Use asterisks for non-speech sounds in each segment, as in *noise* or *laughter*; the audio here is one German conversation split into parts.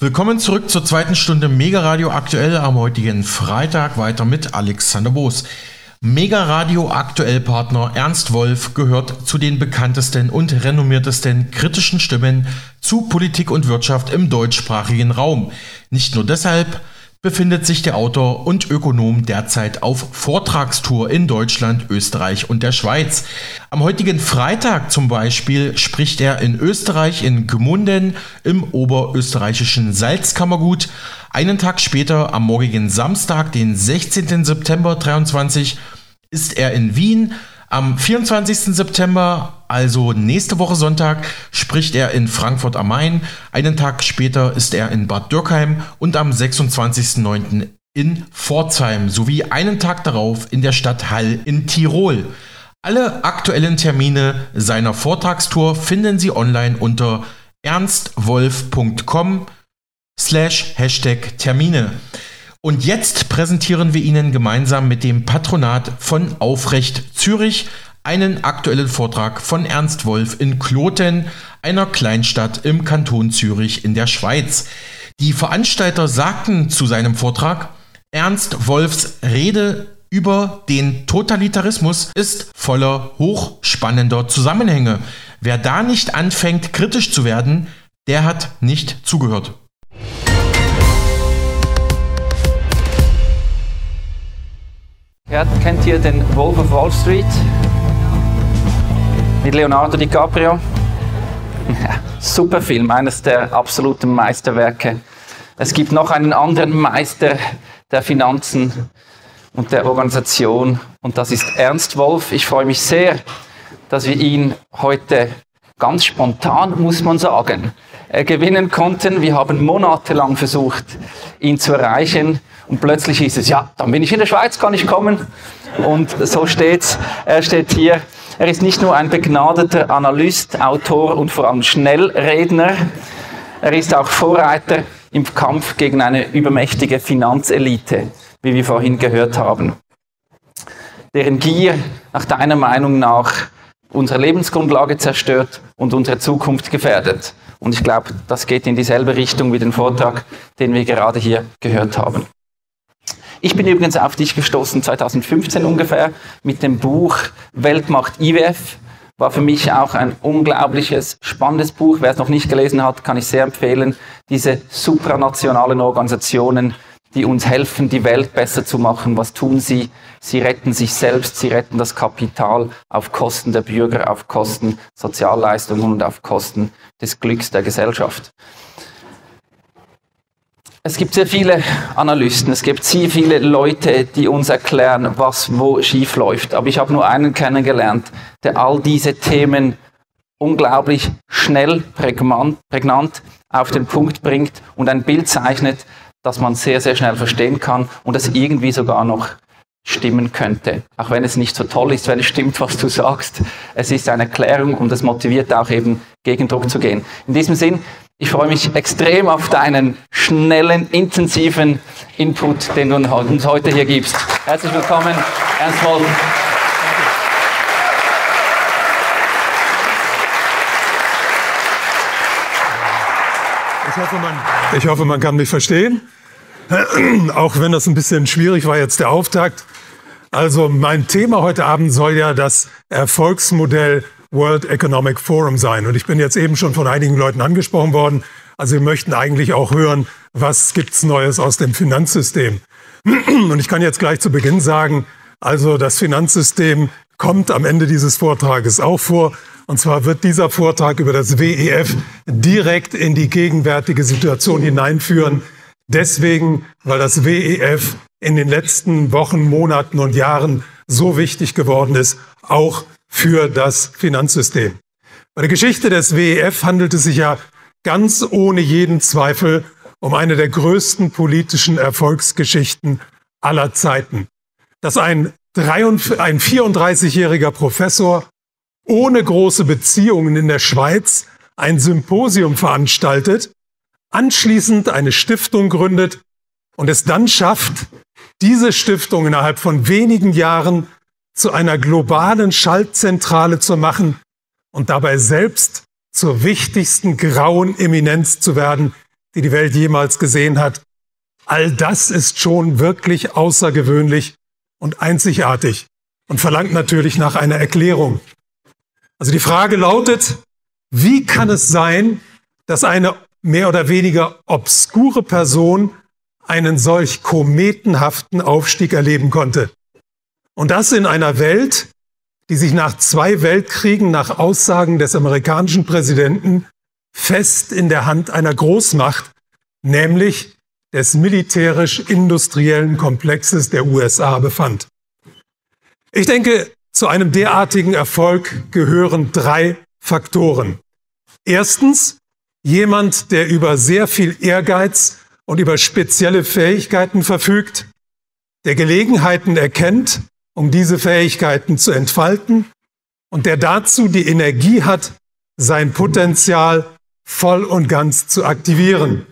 Willkommen zurück zur zweiten Stunde Mega Radio aktuell am heutigen Freitag weiter mit Alexander Boos. Mega Radio aktuell Partner Ernst Wolf gehört zu den bekanntesten und renommiertesten kritischen Stimmen zu Politik und Wirtschaft im deutschsprachigen Raum. Nicht nur deshalb, befindet sich der Autor und Ökonom derzeit auf Vortragstour in Deutschland, Österreich und der Schweiz. Am heutigen Freitag zum Beispiel spricht er in Österreich in Gmunden im oberösterreichischen Salzkammergut. Einen Tag später, am morgigen Samstag, den 16. September 23, ist er in Wien am 24. September, also nächste Woche Sonntag, spricht er in Frankfurt am Main. Einen Tag später ist er in Bad Dürkheim und am 26.09. in Pforzheim sowie einen Tag darauf in der Stadt Hall in Tirol. Alle aktuellen Termine seiner Vortragstour finden Sie online unter ernstwolf.com slash Hashtag Termine. Und jetzt präsentieren wir Ihnen gemeinsam mit dem Patronat von Aufrecht Zürich einen aktuellen Vortrag von Ernst Wolf in Kloten, einer Kleinstadt im Kanton Zürich in der Schweiz. Die Veranstalter sagten zu seinem Vortrag, Ernst Wolfs Rede über den Totalitarismus ist voller hochspannender Zusammenhänge. Wer da nicht anfängt, kritisch zu werden, der hat nicht zugehört. Kennt ihr den Wolf of Wall Street? Mit Leonardo DiCaprio? super Film, eines der absoluten Meisterwerke. Es gibt noch einen anderen Meister der Finanzen und der Organisation und das ist Ernst Wolf. Ich freue mich sehr, dass wir ihn heute ganz spontan, muss man sagen, äh, gewinnen konnten. Wir haben monatelang versucht, ihn zu erreichen. Und plötzlich hieß es, ja, dann bin ich in der Schweiz, kann ich kommen. Und so steht's. Er steht hier. Er ist nicht nur ein begnadeter Analyst, Autor und vor allem Schnellredner. Er ist auch Vorreiter im Kampf gegen eine übermächtige Finanzelite, wie wir vorhin gehört haben. Deren Gier nach deiner Meinung nach unsere Lebensgrundlage zerstört und unsere Zukunft gefährdet. Und ich glaube, das geht in dieselbe Richtung wie den Vortrag, den wir gerade hier gehört haben. Ich bin übrigens auf dich gestoßen 2015 ungefähr mit dem Buch Weltmacht IWF. War für mich auch ein unglaubliches, spannendes Buch. Wer es noch nicht gelesen hat, kann ich sehr empfehlen. Diese supranationalen Organisationen, die uns helfen, die Welt besser zu machen. Was tun sie? Sie retten sich selbst, sie retten das Kapital auf Kosten der Bürger, auf Kosten Sozialleistungen und auf Kosten des Glücks der Gesellschaft. Es gibt sehr viele Analysten, es gibt sehr viele Leute, die uns erklären, was wo schief läuft. Aber ich habe nur einen kennengelernt, der all diese Themen unglaublich schnell, prägnant, prägnant auf den Punkt bringt und ein Bild zeichnet, das man sehr, sehr schnell verstehen kann und das irgendwie sogar noch stimmen könnte. Auch wenn es nicht so toll ist, wenn es stimmt, was du sagst. Es ist eine Erklärung und es motiviert auch eben Gegendruck zu gehen. In diesem Sinn, ich freue mich extrem auf deinen schnellen, intensiven Input, den du uns heute hier gibst. Herzlich willkommen, Ernst Wolf. Ich hoffe, man, ich hoffe, man kann mich verstehen. *clears throat* Auch wenn das ein bisschen schwierig war, jetzt der Auftakt. Also mein Thema heute Abend soll ja das Erfolgsmodell World Economic Forum sein. Und ich bin jetzt eben schon von einigen Leuten angesprochen worden. Also wir möchten eigentlich auch hören, was gibt's Neues aus dem Finanzsystem. *clears throat* Und ich kann jetzt gleich zu Beginn sagen, also das Finanzsystem kommt am Ende dieses Vortrages auch vor. Und zwar wird dieser Vortrag über das WEF direkt in die gegenwärtige Situation hineinführen. Deswegen, weil das WEF in den letzten Wochen, Monaten und Jahren so wichtig geworden ist, auch für das Finanzsystem. Bei der Geschichte des WEF handelt es sich ja ganz ohne jeden Zweifel um eine der größten politischen Erfolgsgeschichten aller Zeiten. Dass ein, ein 34-jähriger Professor ohne große Beziehungen in der Schweiz ein Symposium veranstaltet, anschließend eine Stiftung gründet und es dann schafft, diese Stiftung innerhalb von wenigen Jahren zu einer globalen Schaltzentrale zu machen und dabei selbst zur wichtigsten grauen Eminenz zu werden, die die Welt jemals gesehen hat. All das ist schon wirklich außergewöhnlich und einzigartig und verlangt natürlich nach einer Erklärung. Also die Frage lautet, wie kann es sein, dass eine mehr oder weniger obskure Person einen solch kometenhaften Aufstieg erleben konnte? Und das in einer Welt, die sich nach zwei Weltkriegen nach Aussagen des amerikanischen Präsidenten fest in der Hand einer Großmacht, nämlich des militärisch-industriellen Komplexes der USA befand. Ich denke, zu einem derartigen Erfolg gehören drei Faktoren. Erstens, jemand, der über sehr viel Ehrgeiz und über spezielle Fähigkeiten verfügt, der Gelegenheiten erkennt, um diese Fähigkeiten zu entfalten und der dazu die Energie hat, sein Potenzial voll und ganz zu aktivieren.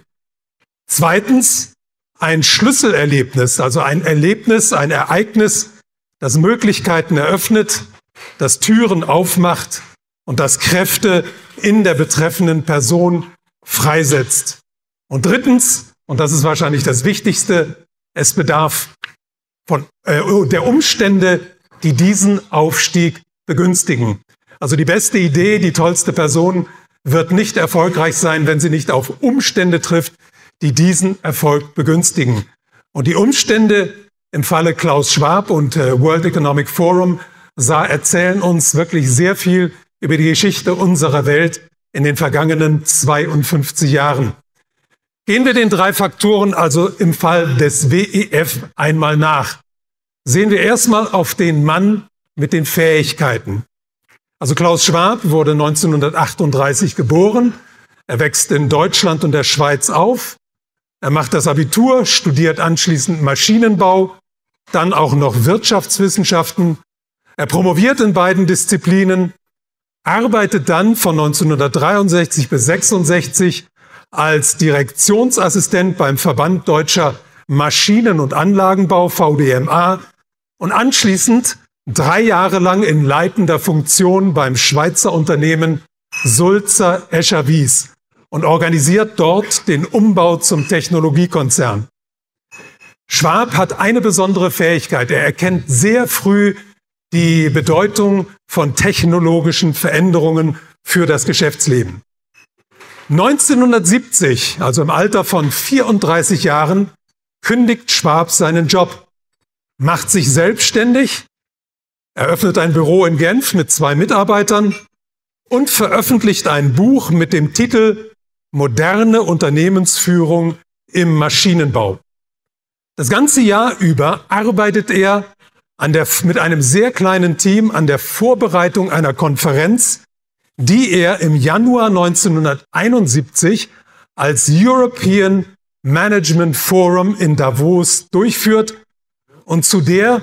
Zweitens, ein Schlüsselerlebnis, also ein Erlebnis, ein Ereignis, das Möglichkeiten eröffnet, das Türen aufmacht und das Kräfte in der betreffenden Person freisetzt. Und drittens, und das ist wahrscheinlich das Wichtigste, es bedarf von, äh, der Umstände, die diesen Aufstieg begünstigen. Also die beste Idee, die tollste Person wird nicht erfolgreich sein, wenn sie nicht auf Umstände trifft, die diesen Erfolg begünstigen. Und die Umstände im Falle Klaus Schwab und äh, World Economic Forum sah, erzählen uns wirklich sehr viel über die Geschichte unserer Welt in den vergangenen 52 Jahren. Gehen wir den drei Faktoren also im Fall des WEF einmal nach. Sehen wir erstmal auf den Mann mit den Fähigkeiten. Also Klaus Schwab wurde 1938 geboren. Er wächst in Deutschland und der Schweiz auf. Er macht das Abitur, studiert anschließend Maschinenbau, dann auch noch Wirtschaftswissenschaften. Er promoviert in beiden Disziplinen, arbeitet dann von 1963 bis 66 als Direktionsassistent beim Verband Deutscher Maschinen- und Anlagenbau VDMA und anschließend drei Jahre lang in leitender Funktion beim Schweizer Unternehmen Sulzer Escher Wies und organisiert dort den Umbau zum Technologiekonzern. Schwab hat eine besondere Fähigkeit. Er erkennt sehr früh die Bedeutung von technologischen Veränderungen für das Geschäftsleben. 1970, also im Alter von 34 Jahren, kündigt Schwab seinen Job, macht sich selbstständig, eröffnet ein Büro in Genf mit zwei Mitarbeitern und veröffentlicht ein Buch mit dem Titel Moderne Unternehmensführung im Maschinenbau. Das ganze Jahr über arbeitet er der, mit einem sehr kleinen Team an der Vorbereitung einer Konferenz, die er im Januar 1971 als European Management Forum in Davos durchführt und zu der,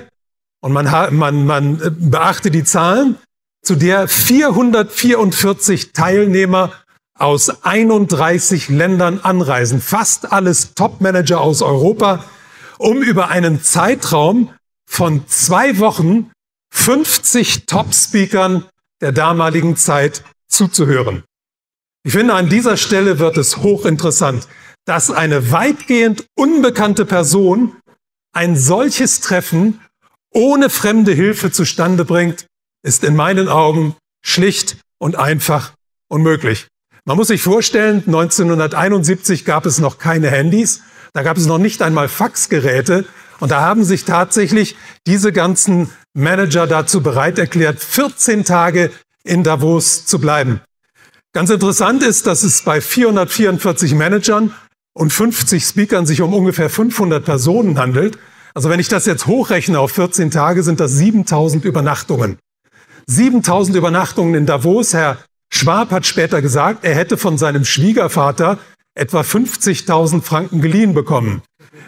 und man, man, man äh, beachte die Zahlen, zu der 444 Teilnehmer aus 31 Ländern anreisen, fast alles Topmanager aus Europa, um über einen Zeitraum von zwei Wochen 50 Top-Speakern der damaligen Zeit zuzuhören. Ich finde, an dieser Stelle wird es hochinteressant, dass eine weitgehend unbekannte Person ein solches Treffen ohne fremde Hilfe zustande bringt, ist in meinen Augen schlicht und einfach unmöglich. Man muss sich vorstellen, 1971 gab es noch keine Handys, da gab es noch nicht einmal Faxgeräte und da haben sich tatsächlich diese ganzen Manager dazu bereit erklärt, 14 Tage in Davos zu bleiben. Ganz interessant ist, dass es bei 444 Managern und 50 Speakern sich um ungefähr 500 Personen handelt. Also wenn ich das jetzt hochrechne auf 14 Tage, sind das 7000 Übernachtungen. 7000 Übernachtungen in Davos. Herr Schwab hat später gesagt, er hätte von seinem Schwiegervater etwa 50.000 Franken geliehen bekommen.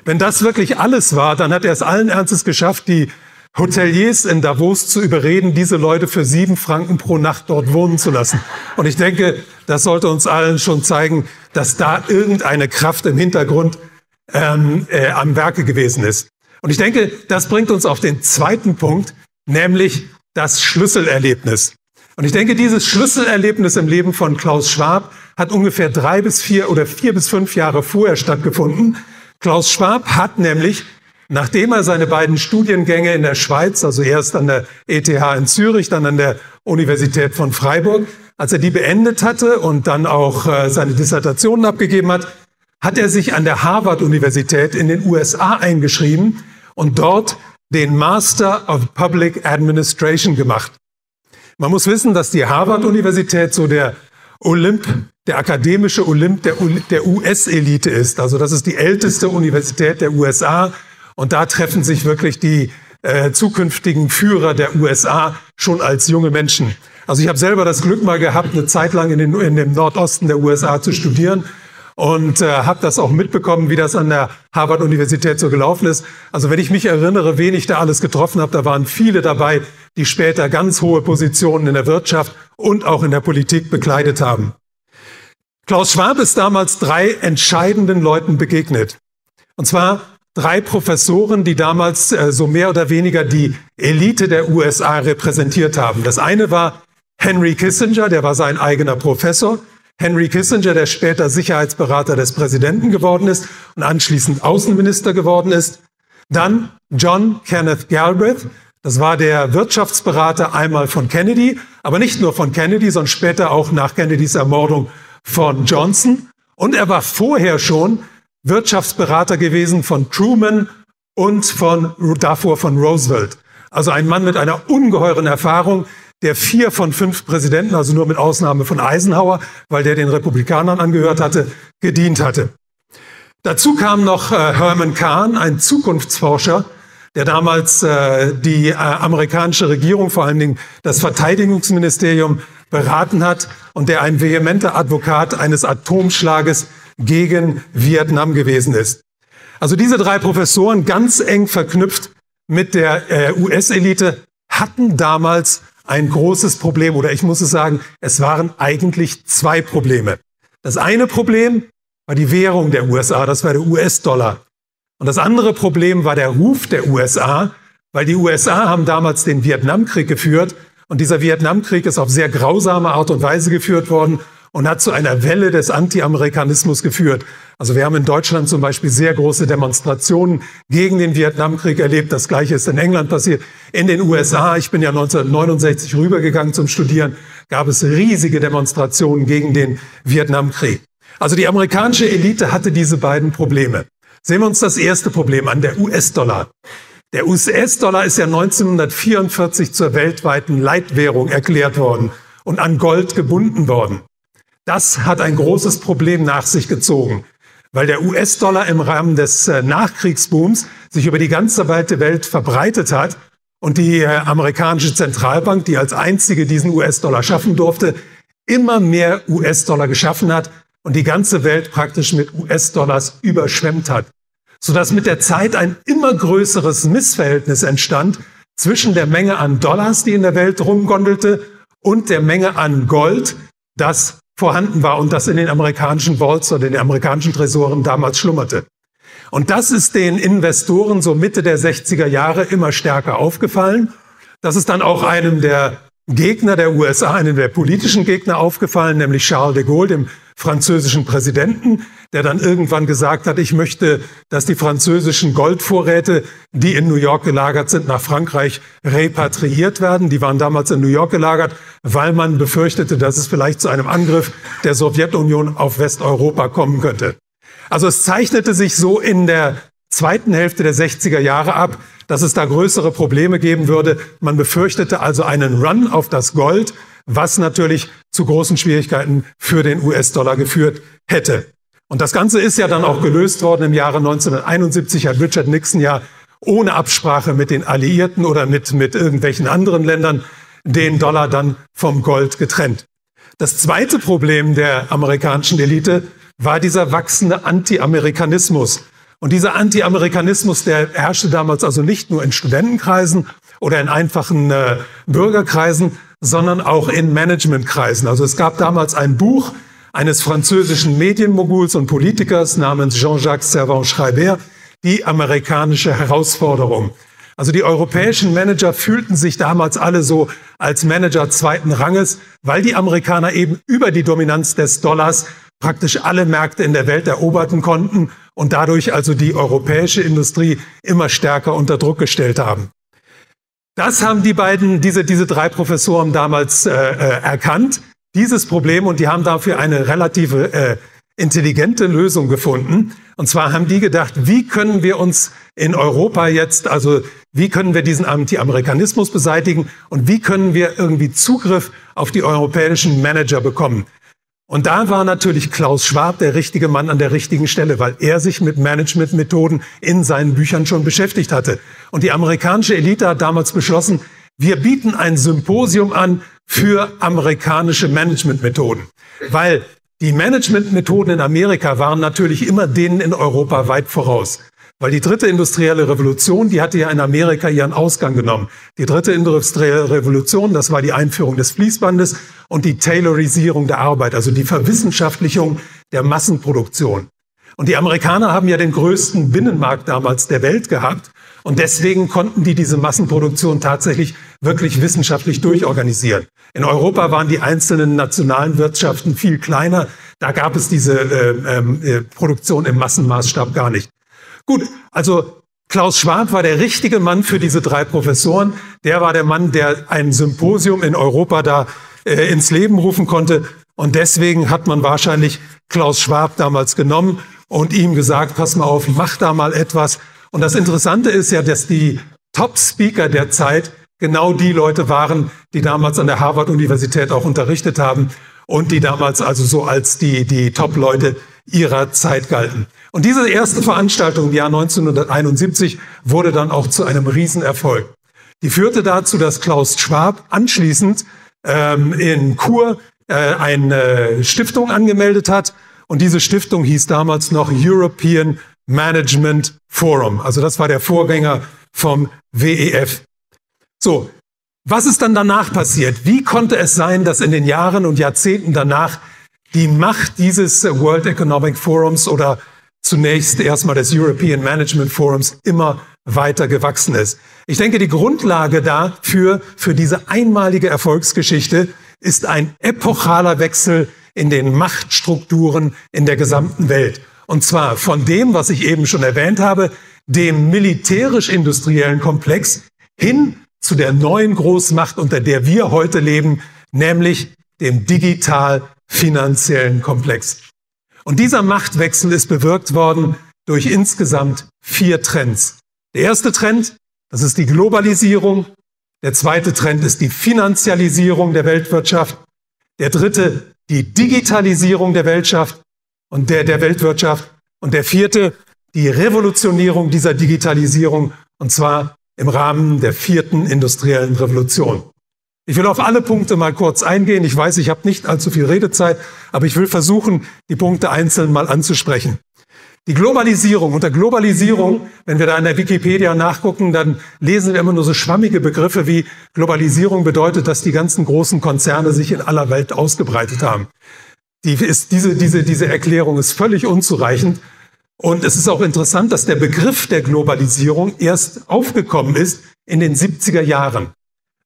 Wenn das wirklich alles war, dann hat er es allen Ernstes geschafft, die Hoteliers in Davos zu überreden, diese Leute für sieben Franken pro Nacht dort wohnen zu lassen. Und ich denke, das sollte uns allen schon zeigen, dass da irgendeine Kraft im Hintergrund ähm, äh, am Werke gewesen ist. Und ich denke, das bringt uns auf den zweiten Punkt, nämlich das Schlüsselerlebnis. Und ich denke, dieses Schlüsselerlebnis im Leben von Klaus Schwab hat ungefähr drei bis vier oder vier bis fünf Jahre vorher stattgefunden. Klaus Schwab hat nämlich, nachdem er seine beiden Studiengänge in der Schweiz, also erst an der ETH in Zürich, dann an der Universität von Freiburg, als er die beendet hatte und dann auch äh, seine Dissertationen abgegeben hat, hat er sich an der Harvard-Universität in den USA eingeschrieben und dort den Master of Public Administration gemacht. Man muss wissen, dass die Harvard-Universität so der Olymp, der akademische Olymp der, der US-Elite ist. Also das ist die älteste Universität der USA und da treffen sich wirklich die äh, zukünftigen Führer der USA schon als junge Menschen. Also ich habe selber das Glück mal gehabt, eine Zeit lang in, den, in dem Nordosten der USA zu studieren und äh, habe das auch mitbekommen, wie das an der Harvard-Universität so gelaufen ist. Also wenn ich mich erinnere, wen ich da alles getroffen habe, da waren viele dabei, die später ganz hohe Positionen in der Wirtschaft und auch in der Politik bekleidet haben. Klaus Schwab ist damals drei entscheidenden Leuten begegnet. Und zwar drei Professoren, die damals äh, so mehr oder weniger die Elite der USA repräsentiert haben. Das eine war Henry Kissinger, der war sein eigener Professor. Henry Kissinger, der später Sicherheitsberater des Präsidenten geworden ist und anschließend Außenminister geworden ist. Dann John Kenneth Galbraith, das war der Wirtschaftsberater einmal von Kennedy, aber nicht nur von Kennedy, sondern später auch nach Kennedys Ermordung von Johnson. Und er war vorher schon Wirtschaftsberater gewesen von Truman und von, davor von Roosevelt. Also ein Mann mit einer ungeheuren Erfahrung, der vier von fünf Präsidenten, also nur mit Ausnahme von Eisenhower, weil der den Republikanern angehört hatte, gedient hatte. Dazu kam noch äh, Herman Kahn, ein Zukunftsforscher, der damals äh, die äh, amerikanische Regierung, vor allen Dingen das Verteidigungsministerium, beraten hat und der ein vehementer Advokat eines Atomschlages gegen Vietnam gewesen ist. Also diese drei Professoren, ganz eng verknüpft mit der äh, US-Elite, hatten damals ein großes Problem oder ich muss es sagen, es waren eigentlich zwei Probleme. Das eine Problem war die Währung der USA, das war der US-Dollar. Und das andere Problem war der Ruf der USA, weil die USA haben damals den Vietnamkrieg geführt und dieser Vietnamkrieg ist auf sehr grausame Art und Weise geführt worden und hat zu einer Welle des Anti-Amerikanismus geführt. Also wir haben in Deutschland zum Beispiel sehr große Demonstrationen gegen den Vietnamkrieg erlebt. Das Gleiche ist in England passiert. In den USA, ich bin ja 1969 rübergegangen zum Studieren, gab es riesige Demonstrationen gegen den Vietnamkrieg. Also die amerikanische Elite hatte diese beiden Probleme. Sehen wir uns das erste Problem an, der US-Dollar. Der US-Dollar ist ja 1944 zur weltweiten Leitwährung erklärt worden und an Gold gebunden worden. Das hat ein großes Problem nach sich gezogen, weil der US-Dollar im Rahmen des äh, Nachkriegsbooms sich über die ganze weite Welt verbreitet hat und die äh, amerikanische Zentralbank, die als einzige diesen US-Dollar schaffen durfte, immer mehr US-Dollar geschaffen hat und die ganze Welt praktisch mit US-Dollars überschwemmt hat, sodass mit der Zeit ein immer größeres Missverhältnis entstand zwischen der Menge an Dollars, die in der Welt rumgondelte, und der Menge an Gold, das vorhanden war und das in den amerikanischen Vaults oder den amerikanischen Tresoren damals schlummerte. Und das ist den Investoren so Mitte der 60er Jahre immer stärker aufgefallen. Das ist dann auch einem der Gegner der USA, einem der politischen Gegner aufgefallen, nämlich Charles de Gaulle, dem französischen Präsidenten, der dann irgendwann gesagt hat, ich möchte, dass die französischen Goldvorräte, die in New York gelagert sind, nach Frankreich repatriiert werden. Die waren damals in New York gelagert, weil man befürchtete, dass es vielleicht zu einem Angriff der Sowjetunion auf Westeuropa kommen könnte. Also es zeichnete sich so in der zweiten Hälfte der 60er Jahre ab, dass es da größere Probleme geben würde. Man befürchtete also einen Run auf das Gold, was natürlich zu großen Schwierigkeiten für den US-Dollar geführt hätte. Und das Ganze ist ja dann auch gelöst worden im Jahre 1971 hat Richard Nixon ja ohne Absprache mit den Alliierten oder mit, mit irgendwelchen anderen Ländern den Dollar dann vom Gold getrennt. Das zweite Problem der amerikanischen Elite war dieser wachsende Anti-Amerikanismus. Und dieser Anti-Amerikanismus, der herrschte damals also nicht nur in Studentenkreisen oder in einfachen äh, Bürgerkreisen, sondern auch in Managementkreisen. Also es gab damals ein Buch eines französischen Medienmoguls und Politikers namens Jean-Jacques Servan-Schreiber, die amerikanische Herausforderung. Also die europäischen Manager fühlten sich damals alle so als Manager zweiten Ranges, weil die Amerikaner eben über die Dominanz des Dollars praktisch alle Märkte in der Welt eroberten konnten und dadurch also die europäische Industrie immer stärker unter Druck gestellt haben. Das haben die beiden, diese, diese drei Professoren damals äh, äh, erkannt, dieses Problem, und die haben dafür eine relative äh, intelligente Lösung gefunden. Und zwar haben die gedacht, wie können wir uns in Europa jetzt, also wie können wir diesen Anti-Amerikanismus beseitigen und wie können wir irgendwie Zugriff auf die europäischen Manager bekommen. Und da war natürlich Klaus Schwab der richtige Mann an der richtigen Stelle, weil er sich mit Managementmethoden in seinen Büchern schon beschäftigt hatte. Und die amerikanische Elite hat damals beschlossen, wir bieten ein Symposium an für amerikanische Managementmethoden. Weil die Managementmethoden in Amerika waren natürlich immer denen in Europa weit voraus. Weil die dritte industrielle Revolution, die hatte ja in Amerika ihren Ausgang genommen. Die dritte industrielle Revolution, das war die Einführung des Fließbandes und die Taylorisierung der Arbeit, also die Verwissenschaftlichung der Massenproduktion. Und die Amerikaner haben ja den größten Binnenmarkt damals der Welt gehabt. Und deswegen konnten die diese Massenproduktion tatsächlich wirklich wissenschaftlich durchorganisieren. In Europa waren die einzelnen nationalen Wirtschaften viel kleiner. Da gab es diese äh, ähm, äh, Produktion im Massenmaßstab gar nicht. Gut, also Klaus Schwab war der richtige Mann für diese drei Professoren. Der war der Mann, der ein Symposium in Europa da äh, ins Leben rufen konnte. Und deswegen hat man wahrscheinlich Klaus Schwab damals genommen und ihm gesagt, pass mal auf, mach da mal etwas. Und das Interessante ist ja, dass die Top-Speaker der Zeit genau die Leute waren, die damals an der Harvard-Universität auch unterrichtet haben und die damals also so als die, die Top-Leute ihrer Zeit galten. Und diese erste Veranstaltung im Jahr 1971 wurde dann auch zu einem Riesenerfolg. Die führte dazu, dass Klaus Schwab anschließend ähm, in Chur äh, eine Stiftung angemeldet hat. Und diese Stiftung hieß damals noch European Management Forum. Also das war der Vorgänger vom WEF. So, was ist dann danach passiert? Wie konnte es sein, dass in den Jahren und Jahrzehnten danach die Macht dieses World Economic Forums oder zunächst erstmal des European Management Forums immer weiter gewachsen ist. Ich denke, die Grundlage dafür, für diese einmalige Erfolgsgeschichte, ist ein epochaler Wechsel in den Machtstrukturen in der gesamten Welt. Und zwar von dem, was ich eben schon erwähnt habe, dem militärisch-industriellen Komplex hin zu der neuen Großmacht, unter der wir heute leben, nämlich dem digital-finanziellen Komplex. Und dieser Machtwechsel ist bewirkt worden durch insgesamt vier Trends. Der erste Trend, das ist die Globalisierung. Der zweite Trend ist die Finanzialisierung der Weltwirtschaft. Der dritte, die Digitalisierung der Weltschaft und der, der Weltwirtschaft. Und der vierte, die Revolutionierung dieser Digitalisierung, und zwar im Rahmen der vierten industriellen Revolution. Ich will auf alle Punkte mal kurz eingehen. Ich weiß, ich habe nicht allzu viel Redezeit, aber ich will versuchen, die Punkte einzeln mal anzusprechen. Die Globalisierung. Unter Globalisierung, wenn wir da in der Wikipedia nachgucken, dann lesen wir immer nur so schwammige Begriffe wie Globalisierung bedeutet, dass die ganzen großen Konzerne sich in aller Welt ausgebreitet haben. Die ist, diese, diese, diese Erklärung ist völlig unzureichend. Und es ist auch interessant, dass der Begriff der Globalisierung erst aufgekommen ist in den 70er Jahren.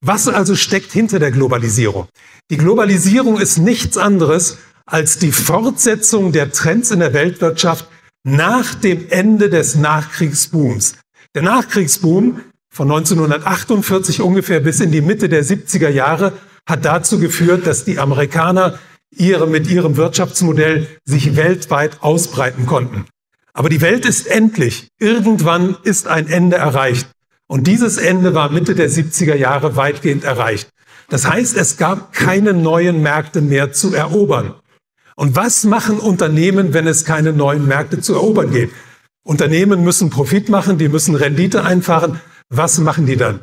Was also steckt hinter der Globalisierung? Die Globalisierung ist nichts anderes als die Fortsetzung der Trends in der Weltwirtschaft nach dem Ende des Nachkriegsbooms. Der Nachkriegsboom von 1948 ungefähr bis in die Mitte der 70er Jahre hat dazu geführt, dass die Amerikaner ihre, mit ihrem Wirtschaftsmodell sich weltweit ausbreiten konnten. Aber die Welt ist endlich. Irgendwann ist ein Ende erreicht. Und dieses Ende war Mitte der 70er Jahre weitgehend erreicht. Das heißt, es gab keine neuen Märkte mehr zu erobern. Und was machen Unternehmen, wenn es keine neuen Märkte zu erobern geht? Unternehmen müssen Profit machen, die müssen Rendite einfahren. Was machen die dann?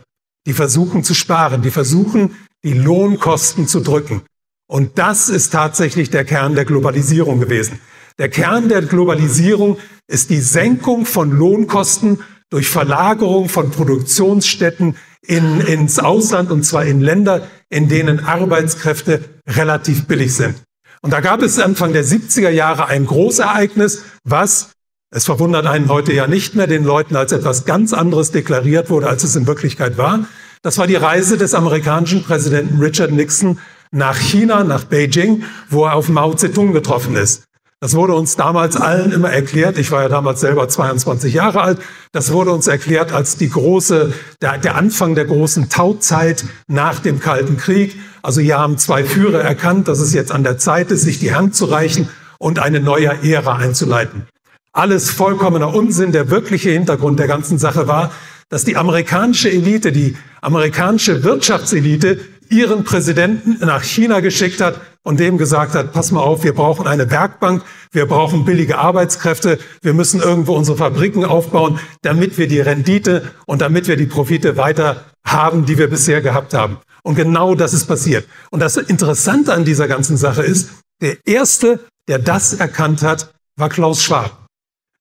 Die versuchen zu sparen, die versuchen, die Lohnkosten zu drücken. Und das ist tatsächlich der Kern der Globalisierung gewesen. Der Kern der Globalisierung ist die Senkung von Lohnkosten durch Verlagerung von Produktionsstätten in, ins Ausland und zwar in Länder, in denen Arbeitskräfte relativ billig sind. Und da gab es Anfang der 70er Jahre ein Großereignis, was, es verwundert einen heute ja nicht mehr, den Leuten als etwas ganz anderes deklariert wurde, als es in Wirklichkeit war. Das war die Reise des amerikanischen Präsidenten Richard Nixon nach China, nach Beijing, wo er auf Mao Zedong getroffen ist. Das wurde uns damals allen immer erklärt. Ich war ja damals selber 22 Jahre alt. Das wurde uns erklärt als die große, der, der Anfang der großen Tauzeit nach dem Kalten Krieg. Also hier haben zwei Führer erkannt, dass es jetzt an der Zeit ist, sich die Hand zu reichen und eine neue Ära einzuleiten. Alles vollkommener Unsinn. Der wirkliche Hintergrund der ganzen Sache war, dass die amerikanische Elite, die amerikanische Wirtschaftselite ihren Präsidenten nach China geschickt hat und dem gesagt hat, pass mal auf, wir brauchen eine Werkbank, wir brauchen billige Arbeitskräfte, wir müssen irgendwo unsere Fabriken aufbauen, damit wir die Rendite und damit wir die Profite weiter haben, die wir bisher gehabt haben. Und genau das ist passiert. Und das Interessante an dieser ganzen Sache ist, der Erste, der das erkannt hat, war Klaus Schwab.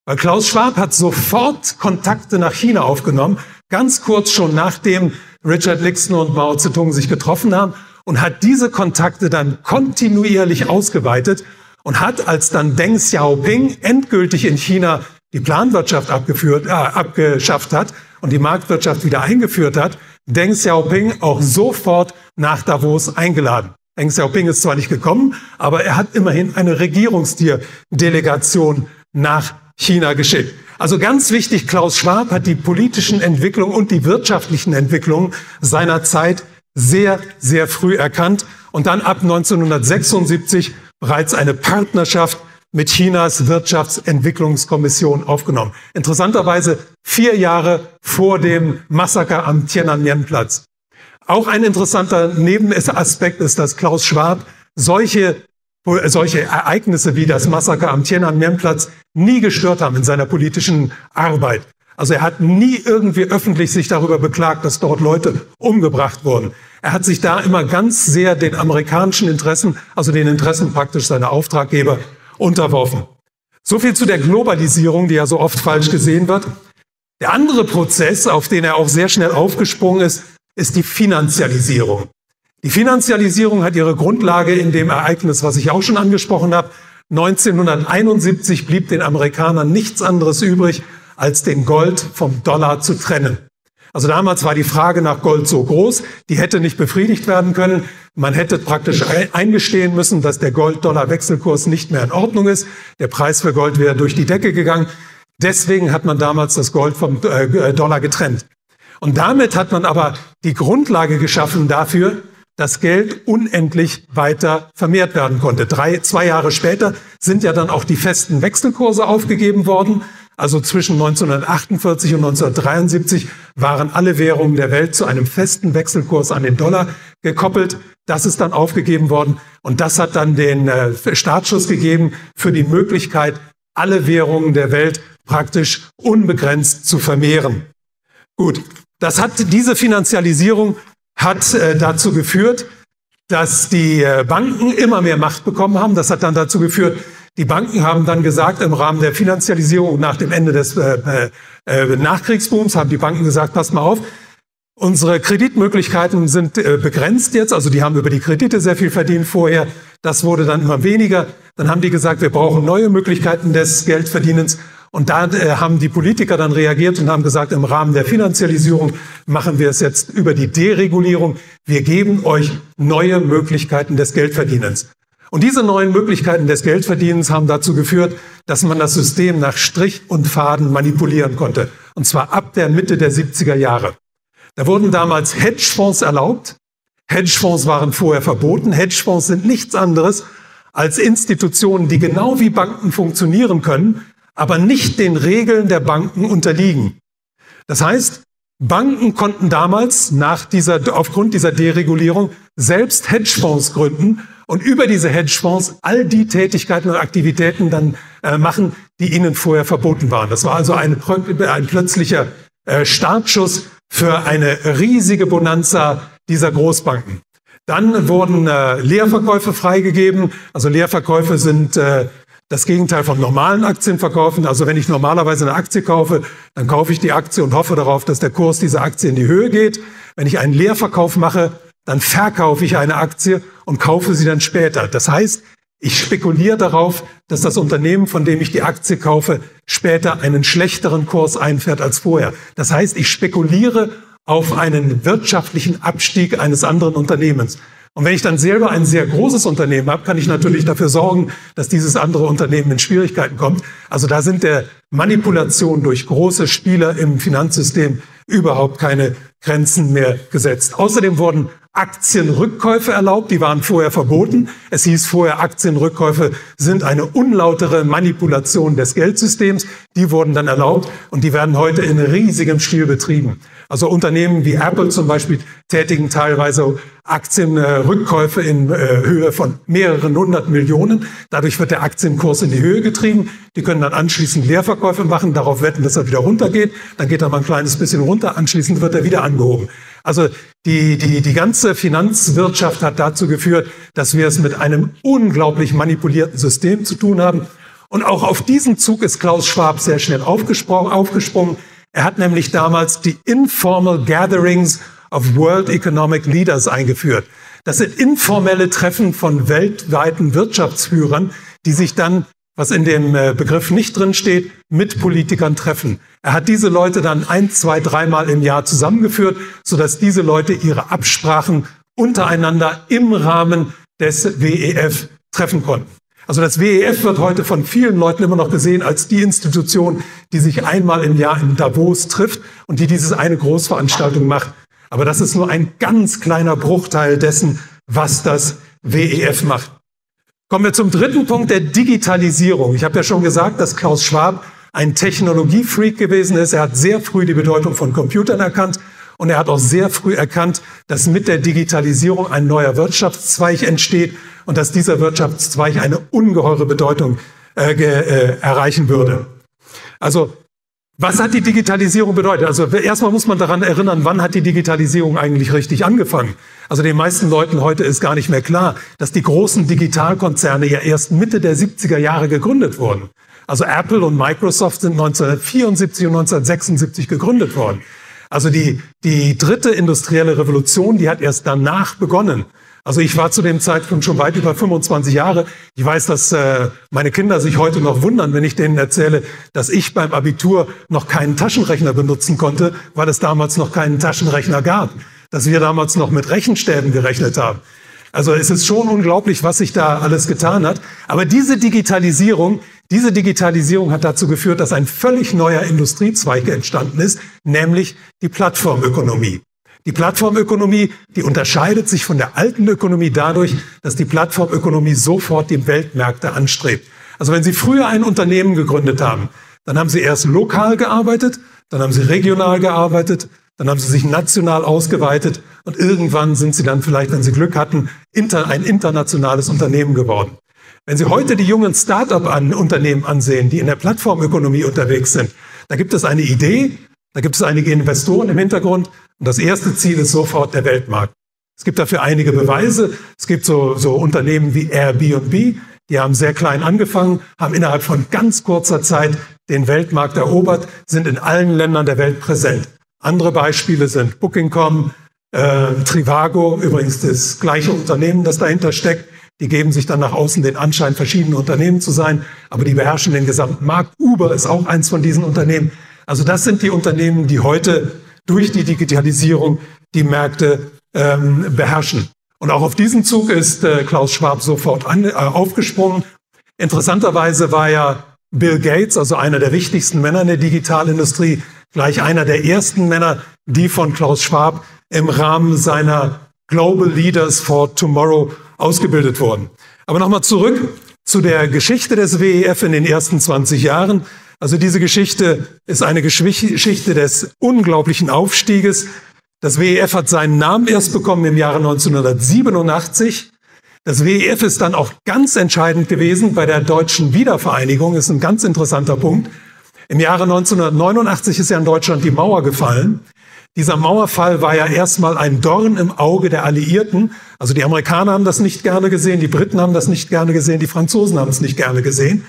Weil Klaus Schwab hat sofort Kontakte nach China aufgenommen, ganz kurz schon nachdem Richard Nixon und Mao Zedong sich getroffen haben und hat diese Kontakte dann kontinuierlich ausgeweitet und hat, als dann Deng Xiaoping endgültig in China die Planwirtschaft abgeführt, äh, abgeschafft hat und die Marktwirtschaft wieder eingeführt hat, Deng Xiaoping auch sofort nach Davos eingeladen. Deng Xiaoping ist zwar nicht gekommen, aber er hat immerhin eine Regierungsdelegation nach China geschickt. Also ganz wichtig, Klaus Schwab hat die politischen Entwicklungen und die wirtschaftlichen Entwicklungen seiner Zeit sehr, sehr früh erkannt und dann ab 1976 bereits eine Partnerschaft mit Chinas Wirtschaftsentwicklungskommission aufgenommen. Interessanterweise vier Jahre vor dem Massaker am Tiananmen-Platz. Auch ein interessanter Nebenaspekt ist, dass Klaus Schwab solche solche Ereignisse wie das Massaker am Tiananmen-Platz nie gestört haben in seiner politischen Arbeit. Also er hat nie irgendwie öffentlich sich darüber beklagt, dass dort Leute umgebracht wurden. Er hat sich da immer ganz sehr den amerikanischen Interessen, also den Interessen praktisch seiner Auftraggeber, unterworfen. So viel zu der Globalisierung, die ja so oft falsch gesehen wird. Der andere Prozess, auf den er auch sehr schnell aufgesprungen ist, ist die Finanzialisierung. Die Finanzialisierung hat ihre Grundlage in dem Ereignis, was ich auch schon angesprochen habe. 1971 blieb den Amerikanern nichts anderes übrig, als den Gold vom Dollar zu trennen. Also damals war die Frage nach Gold so groß, die hätte nicht befriedigt werden können. Man hätte praktisch eingestehen müssen, dass der Gold-Dollar-Wechselkurs nicht mehr in Ordnung ist. Der Preis für Gold wäre durch die Decke gegangen. Deswegen hat man damals das Gold vom äh, Dollar getrennt. Und damit hat man aber die Grundlage geschaffen dafür, das Geld unendlich weiter vermehrt werden konnte. Drei, zwei Jahre später sind ja dann auch die festen Wechselkurse aufgegeben worden. Also zwischen 1948 und 1973 waren alle Währungen der Welt zu einem festen Wechselkurs an den Dollar gekoppelt. Das ist dann aufgegeben worden und das hat dann den äh, Startschuss gegeben für die Möglichkeit, alle Währungen der Welt praktisch unbegrenzt zu vermehren. Gut, das hat diese Finanzialisierung hat äh, dazu geführt, dass die äh, Banken immer mehr Macht bekommen haben. Das hat dann dazu geführt, die Banken haben dann gesagt, im Rahmen der Finanzialisierung nach dem Ende des äh, äh, Nachkriegsbooms, haben die Banken gesagt, pass mal auf, unsere Kreditmöglichkeiten sind äh, begrenzt jetzt. Also die haben über die Kredite sehr viel verdient vorher. Das wurde dann immer weniger. Dann haben die gesagt, wir brauchen neue Möglichkeiten des Geldverdienens. Und da äh, haben die Politiker dann reagiert und haben gesagt, im Rahmen der Finanzialisierung machen wir es jetzt über die Deregulierung. Wir geben euch neue Möglichkeiten des Geldverdienens. Und diese neuen Möglichkeiten des Geldverdienens haben dazu geführt, dass man das System nach Strich und Faden manipulieren konnte. Und zwar ab der Mitte der 70er Jahre. Da wurden damals Hedgefonds erlaubt. Hedgefonds waren vorher verboten. Hedgefonds sind nichts anderes als Institutionen, die genau wie Banken funktionieren können, aber nicht den Regeln der Banken unterliegen. Das heißt, Banken konnten damals nach dieser, aufgrund dieser Deregulierung selbst Hedgefonds gründen und über diese Hedgefonds all die Tätigkeiten und Aktivitäten dann äh, machen, die ihnen vorher verboten waren. Das war also eine, ein plötzlicher äh, Startschuss für eine riesige Bonanza dieser Großbanken. Dann wurden äh, Leerverkäufe freigegeben. Also Leerverkäufe sind äh, das Gegenteil von normalen Aktienverkaufen. Also wenn ich normalerweise eine Aktie kaufe, dann kaufe ich die Aktie und hoffe darauf, dass der Kurs dieser Aktie in die Höhe geht. Wenn ich einen Leerverkauf mache, dann verkaufe ich eine Aktie und kaufe sie dann später. Das heißt, ich spekuliere darauf, dass das Unternehmen, von dem ich die Aktie kaufe, später einen schlechteren Kurs einfährt als vorher. Das heißt, ich spekuliere auf einen wirtschaftlichen Abstieg eines anderen Unternehmens. Und wenn ich dann selber ein sehr großes Unternehmen habe, kann ich natürlich dafür sorgen, dass dieses andere Unternehmen in Schwierigkeiten kommt. Also da sind der Manipulation durch große Spieler im Finanzsystem überhaupt keine Grenzen mehr gesetzt. Außerdem wurden Aktienrückkäufe erlaubt, die waren vorher verboten. Es hieß vorher, Aktienrückkäufe sind eine unlautere Manipulation des Geldsystems. Die wurden dann erlaubt und die werden heute in riesigem Stil betrieben. Also Unternehmen wie Apple zum Beispiel tätigen teilweise Aktienrückkäufe in äh, Höhe von mehreren hundert Millionen. Dadurch wird der Aktienkurs in die Höhe getrieben. Die können dann anschließend Leerverkäufe machen, darauf wetten, dass er wieder runtergeht. Dann geht er mal ein kleines bisschen runter, anschließend wird er wieder angehoben. Also die, die, die ganze Finanzwirtschaft hat dazu geführt, dass wir es mit einem unglaublich manipulierten System zu tun haben. Und auch auf diesen Zug ist Klaus Schwab sehr schnell aufgesprungen. aufgesprungen. Er hat nämlich damals die Informal Gatherings of World Economic Leaders eingeführt. Das sind informelle Treffen von weltweiten Wirtschaftsführern, die sich dann, was in dem äh, Begriff nicht drin steht, mit Politikern treffen. Er hat diese Leute dann ein, zwei, dreimal im Jahr zusammengeführt, sodass diese Leute ihre Absprachen untereinander im Rahmen des WEF treffen konnten. Also das WEF wird heute von vielen Leuten immer noch gesehen als die Institution, die sich einmal im Jahr in Davos trifft und die diese eine Großveranstaltung macht. Aber das ist nur ein ganz kleiner Bruchteil dessen, was das WEF macht. Kommen wir zum dritten Punkt der Digitalisierung. Ich habe ja schon gesagt, dass Klaus Schwab ein Technologiefreak gewesen ist. Er hat sehr früh die Bedeutung von Computern erkannt und er hat auch sehr früh erkannt, dass mit der Digitalisierung ein neuer Wirtschaftszweig entsteht und dass dieser Wirtschaftszweig eine ungeheure Bedeutung äh, äh, erreichen würde. Also was hat die Digitalisierung bedeutet? Also erstmal muss man daran erinnern, wann hat die Digitalisierung eigentlich richtig angefangen? Also den meisten Leuten heute ist gar nicht mehr klar, dass die großen Digitalkonzerne ja erst Mitte der 70er Jahre gegründet wurden. Also Apple und Microsoft sind 1974 und 1976 gegründet worden. Also die, die dritte industrielle Revolution, die hat erst danach begonnen. Also ich war zu dem Zeitpunkt schon weit über 25 Jahre. Ich weiß, dass äh, meine Kinder sich heute noch wundern, wenn ich denen erzähle, dass ich beim Abitur noch keinen Taschenrechner benutzen konnte, weil es damals noch keinen Taschenrechner gab. Dass wir damals noch mit Rechenstäben gerechnet haben. Also es ist schon unglaublich, was sich da alles getan hat. Aber diese Digitalisierung, diese Digitalisierung hat dazu geführt, dass ein völlig neuer Industriezweig entstanden ist, nämlich die Plattformökonomie. Die Plattformökonomie, die unterscheidet sich von der alten Ökonomie dadurch, dass die Plattformökonomie sofort die Weltmärkte anstrebt. Also wenn Sie früher ein Unternehmen gegründet haben, dann haben Sie erst lokal gearbeitet, dann haben Sie regional gearbeitet, dann haben Sie sich national ausgeweitet und irgendwann sind Sie dann vielleicht, wenn Sie Glück hatten, ein internationales Unternehmen geworden. Wenn Sie heute die jungen Start-up-Unternehmen ansehen, die in der Plattformökonomie unterwegs sind, da gibt es eine Idee, da gibt es einige Investoren im Hintergrund und das erste Ziel ist sofort der Weltmarkt. Es gibt dafür einige Beweise. Es gibt so, so Unternehmen wie Airbnb, die haben sehr klein angefangen, haben innerhalb von ganz kurzer Zeit den Weltmarkt erobert, sind in allen Ländern der Welt präsent. Andere Beispiele sind Booking.com, äh, Trivago, übrigens das gleiche Unternehmen, das dahinter steckt. Die geben sich dann nach außen den Anschein, verschiedene Unternehmen zu sein, aber die beherrschen den gesamten Markt. Uber ist auch eins von diesen Unternehmen. Also das sind die Unternehmen, die heute durch die Digitalisierung die Märkte ähm, beherrschen. Und auch auf diesen Zug ist äh, Klaus Schwab sofort an, äh, aufgesprungen. Interessanterweise war ja Bill Gates, also einer der wichtigsten Männer in der Digitalindustrie, gleich einer der ersten Männer, die von Klaus Schwab im Rahmen seiner Global Leaders for Tomorrow ausgebildet wurden. Aber nochmal zurück zu der Geschichte des WEF in den ersten 20 Jahren. Also diese Geschichte ist eine Geschichte des unglaublichen Aufstieges. Das WEF hat seinen Namen erst bekommen im Jahre 1987. Das WEF ist dann auch ganz entscheidend gewesen bei der deutschen Wiedervereinigung, ist ein ganz interessanter Punkt. Im Jahre 1989 ist ja in Deutschland die Mauer gefallen. Dieser Mauerfall war ja erstmal ein Dorn im Auge der Alliierten. Also die Amerikaner haben das nicht gerne gesehen, die Briten haben das nicht gerne gesehen, die Franzosen haben es nicht gerne gesehen.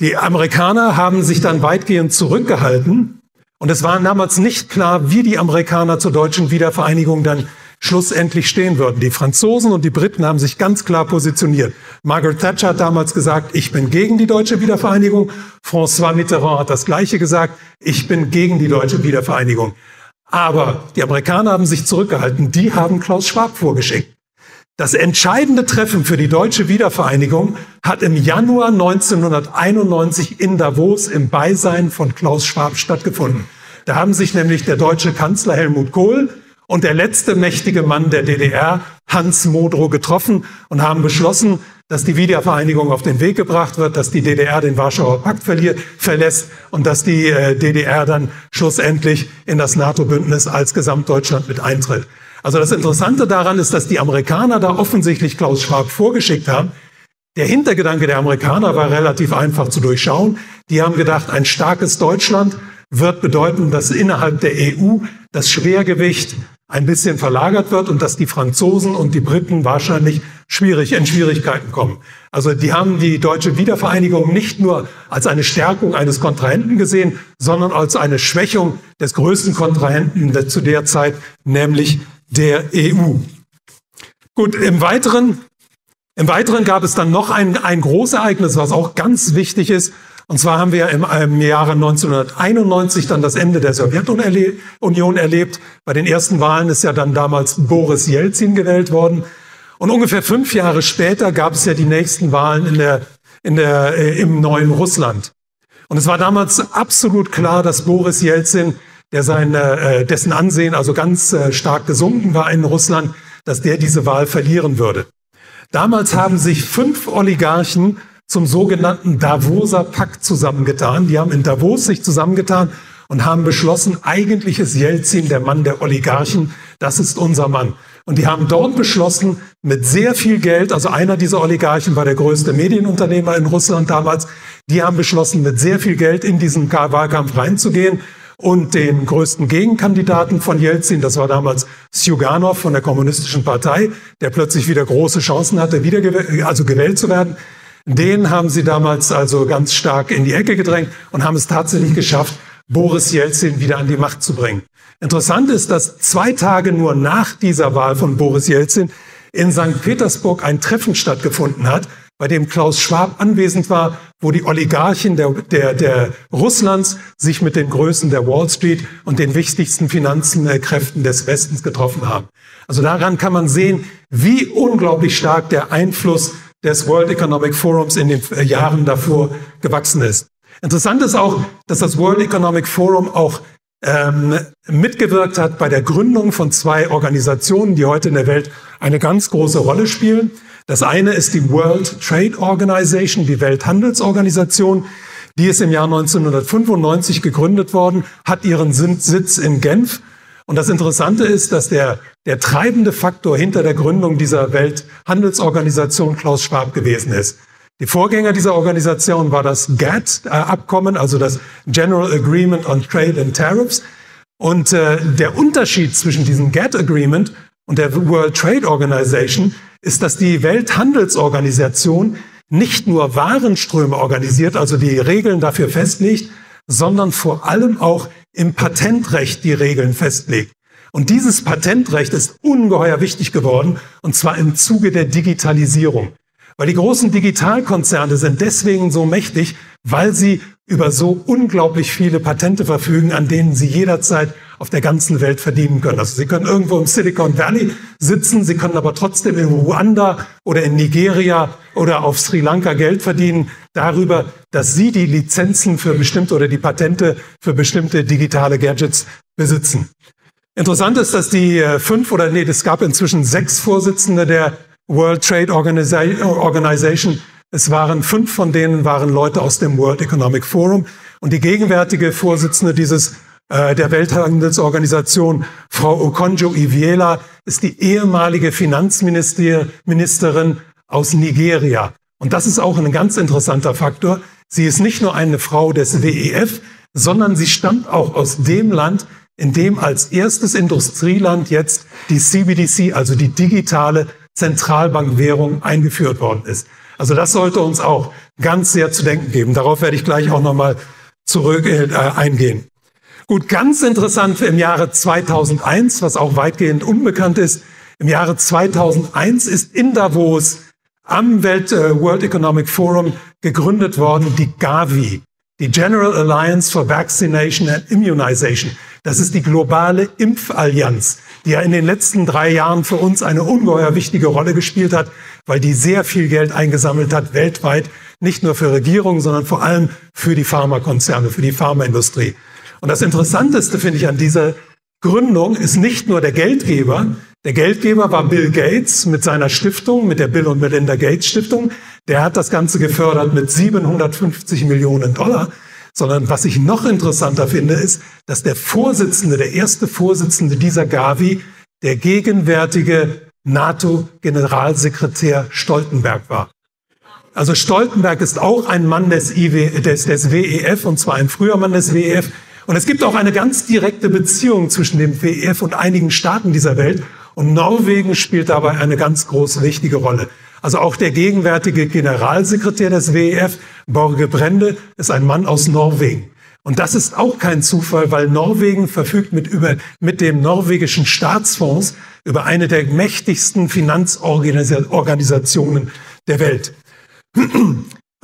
Die Amerikaner haben sich dann weitgehend zurückgehalten und es war damals nicht klar, wie die Amerikaner zur deutschen Wiedervereinigung dann schlussendlich stehen würden. Die Franzosen und die Briten haben sich ganz klar positioniert. Margaret Thatcher hat damals gesagt, ich bin gegen die deutsche Wiedervereinigung. François Mitterrand hat das Gleiche gesagt, ich bin gegen die deutsche Wiedervereinigung. Aber die Amerikaner haben sich zurückgehalten. Die haben Klaus Schwab vorgeschickt. Das entscheidende Treffen für die deutsche Wiedervereinigung hat im Januar 1991 in Davos im Beisein von Klaus Schwab stattgefunden. Da haben sich nämlich der deutsche Kanzler Helmut Kohl und der letzte mächtige Mann der DDR, Hans Modrow, getroffen und haben beschlossen, dass die Wiedervereinigung auf den Weg gebracht wird, dass die DDR den Warschauer Pakt verlässt und dass die äh, DDR dann schlussendlich in das NATO-Bündnis als Gesamtdeutschland mit eintritt. Also das Interessante daran ist, dass die Amerikaner da offensichtlich Klaus Schwab vorgeschickt haben. Der Hintergedanke der Amerikaner war relativ einfach zu durchschauen. Die haben gedacht, ein starkes Deutschland wird bedeuten, dass innerhalb der EU das Schwergewicht ein bisschen verlagert wird und dass die Franzosen und die Briten wahrscheinlich schwierig in Schwierigkeiten kommen. Also die haben die deutsche Wiedervereinigung nicht nur als eine Stärkung eines Kontrahenten gesehen, sondern als eine Schwächung des größten Kontrahenten zu der Zeit, nämlich der EU. Gut, im Weiteren, im Weiteren gab es dann noch ein, ein Großereignis, was auch ganz wichtig ist. Und zwar haben wir im, im Jahre 1991 dann das Ende der Sowjetunion erlebt. Bei den ersten Wahlen ist ja dann damals Boris Jelzin gewählt worden. Und ungefähr fünf Jahre später gab es ja die nächsten Wahlen in der, in der, äh, im neuen Russland. Und es war damals absolut klar, dass Boris Jelzin, der sein, äh, dessen Ansehen also ganz äh, stark gesunken war in Russland, dass der diese Wahl verlieren würde. Damals haben sich fünf Oligarchen zum sogenannten Davoser Pakt zusammengetan. Die haben in Davos sich zusammengetan und haben beschlossen, eigentlich ist Jelzin der Mann der Oligarchen, das ist unser Mann. Und die haben dort beschlossen, mit sehr viel Geld, also einer dieser Oligarchen war der größte Medienunternehmer in Russland damals, die haben beschlossen, mit sehr viel Geld in diesen Wahlkampf reinzugehen und den größten Gegenkandidaten von Jelzin, das war damals Sjuganov von der Kommunistischen Partei, der plötzlich wieder große Chancen hatte, wieder also gewählt zu werden, den haben sie damals also ganz stark in die Ecke gedrängt und haben es tatsächlich geschafft, Boris Jelzin wieder an die Macht zu bringen. Interessant ist, dass zwei Tage nur nach dieser Wahl von Boris Jelzin in St. Petersburg ein Treffen stattgefunden hat, bei dem Klaus Schwab anwesend war, wo die Oligarchen der, der, der Russlands sich mit den Größen der Wall Street und den wichtigsten Finanzenkräften des Westens getroffen haben. Also daran kann man sehen, wie unglaublich stark der Einfluss des World Economic Forums in den äh, Jahren davor gewachsen ist. Interessant ist auch, dass das World Economic Forum auch ähm, mitgewirkt hat bei der Gründung von zwei Organisationen, die heute in der Welt eine ganz große Rolle spielen. Das eine ist die World Trade Organization, die Welthandelsorganisation. Die ist im Jahr 1995 gegründet worden, hat ihren Sitz in Genf und das Interessante ist, dass der, der treibende Faktor hinter der Gründung dieser Welthandelsorganisation Klaus Schwab gewesen ist. Die Vorgänger dieser Organisation war das GATT-Abkommen, also das General Agreement on Trade and Tariffs. Und äh, der Unterschied zwischen diesem GATT-Agreement und der World Trade Organization ist, dass die Welthandelsorganisation nicht nur Warenströme organisiert, also die Regeln dafür festlegt, sondern vor allem auch im Patentrecht die Regeln festlegt. Und dieses Patentrecht ist ungeheuer wichtig geworden, und zwar im Zuge der Digitalisierung. Weil die großen Digitalkonzerne sind deswegen so mächtig, weil sie über so unglaublich viele Patente verfügen, an denen sie jederzeit auf der ganzen Welt verdienen können. Also sie können irgendwo im Silicon Valley sitzen, sie können aber trotzdem in Ruanda oder in Nigeria oder auf Sri Lanka Geld verdienen darüber, dass sie die Lizenzen für bestimmte oder die Patente für bestimmte digitale Gadgets besitzen. Interessant ist, dass die äh, fünf oder nee, es gab inzwischen sechs Vorsitzende der World Trade Organization. Es waren fünf von denen waren Leute aus dem World Economic Forum und die gegenwärtige Vorsitzende dieses der Welthandelsorganisation, Frau Okonjo-Iweala, ist die ehemalige Finanzministerin aus Nigeria. Und das ist auch ein ganz interessanter Faktor. Sie ist nicht nur eine Frau des WEF, sondern sie stammt auch aus dem Land, in dem als erstes Industrieland jetzt die CBDC, also die digitale Zentralbankwährung eingeführt worden ist. Also das sollte uns auch ganz sehr zu denken geben. Darauf werde ich gleich auch nochmal zurück äh, eingehen. Gut, ganz interessant im Jahre 2001, was auch weitgehend unbekannt ist. Im Jahre 2001 ist in Davos am Welt, äh, World Economic Forum gegründet worden die Gavi, die General Alliance for Vaccination and Immunization. Das ist die globale Impfallianz, die ja in den letzten drei Jahren für uns eine ungeheuer wichtige Rolle gespielt hat, weil die sehr viel Geld eingesammelt hat weltweit, nicht nur für Regierungen, sondern vor allem für die Pharmakonzerne, für die Pharmaindustrie. Und das Interessanteste finde ich an dieser Gründung ist nicht nur der Geldgeber. Der Geldgeber war Bill Gates mit seiner Stiftung, mit der Bill und Melinda Gates Stiftung. Der hat das Ganze gefördert mit 750 Millionen Dollar sondern was ich noch interessanter finde, ist, dass der Vorsitzende, der erste Vorsitzende dieser Gavi, der gegenwärtige NATO-Generalsekretär Stoltenberg war. Also Stoltenberg ist auch ein Mann des, IW, des, des WEF, und zwar ein früher Mann des WEF. Und es gibt auch eine ganz direkte Beziehung zwischen dem WEF und einigen Staaten dieser Welt. Und Norwegen spielt dabei eine ganz große, wichtige Rolle. Also auch der gegenwärtige Generalsekretär des WEF, Borge Brende, ist ein Mann aus Norwegen. Und das ist auch kein Zufall, weil Norwegen verfügt mit, über, mit dem norwegischen Staatsfonds über eine der mächtigsten Finanzorganisationen der Welt.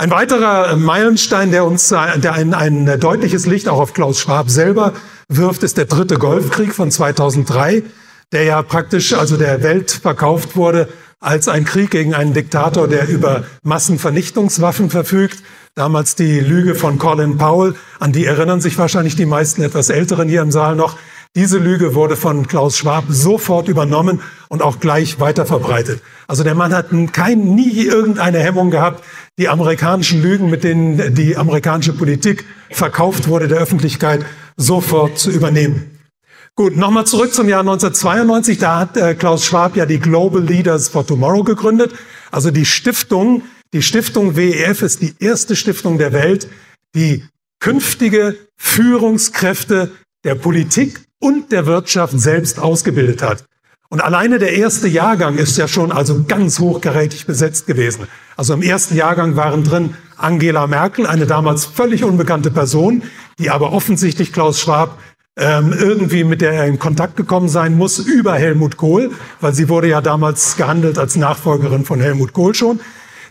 Ein weiterer Meilenstein, der uns der ein, ein deutliches Licht auch auf Klaus Schwab selber wirft, ist der dritte Golfkrieg von 2003, der ja praktisch also der Welt verkauft wurde als ein Krieg gegen einen Diktator, der über Massenvernichtungswaffen verfügt. Damals die Lüge von Colin Powell, an die erinnern sich wahrscheinlich die meisten etwas Älteren hier im Saal noch. Diese Lüge wurde von Klaus Schwab sofort übernommen und auch gleich weiter verbreitet. Also der Mann hat kein, nie irgendeine Hemmung gehabt, die amerikanischen Lügen, mit denen die amerikanische Politik verkauft wurde, der Öffentlichkeit sofort zu übernehmen. Gut, nochmal zurück zum Jahr 1992. Da hat äh, Klaus Schwab ja die Global Leaders for Tomorrow gegründet. Also die Stiftung, die Stiftung WEF ist die erste Stiftung der Welt, die künftige Führungskräfte der Politik und der Wirtschaft selbst ausgebildet hat. Und alleine der erste Jahrgang ist ja schon also ganz hochgerätig besetzt gewesen. Also im ersten Jahrgang waren drin Angela Merkel, eine damals völlig unbekannte Person, die aber offensichtlich Klaus Schwab ähm, irgendwie mit der er in Kontakt gekommen sein muss über Helmut Kohl, weil sie wurde ja damals gehandelt als Nachfolgerin von Helmut Kohl schon.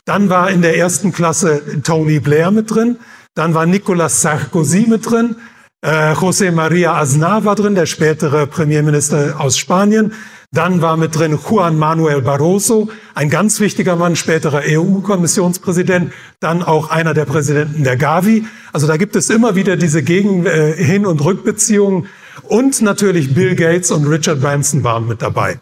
Dann war in der ersten Klasse Tony Blair mit drin. Dann war Nicolas Sarkozy mit drin. Äh, José María Aznar war drin, der spätere Premierminister aus Spanien. Dann war mit drin Juan Manuel Barroso, ein ganz wichtiger Mann, späterer EU-Kommissionspräsident, dann auch einer der Präsidenten der Gavi. Also da gibt es immer wieder diese Gegen-, äh, Hin- und Rückbeziehungen. Und natürlich Bill Gates und Richard Branson waren mit dabei.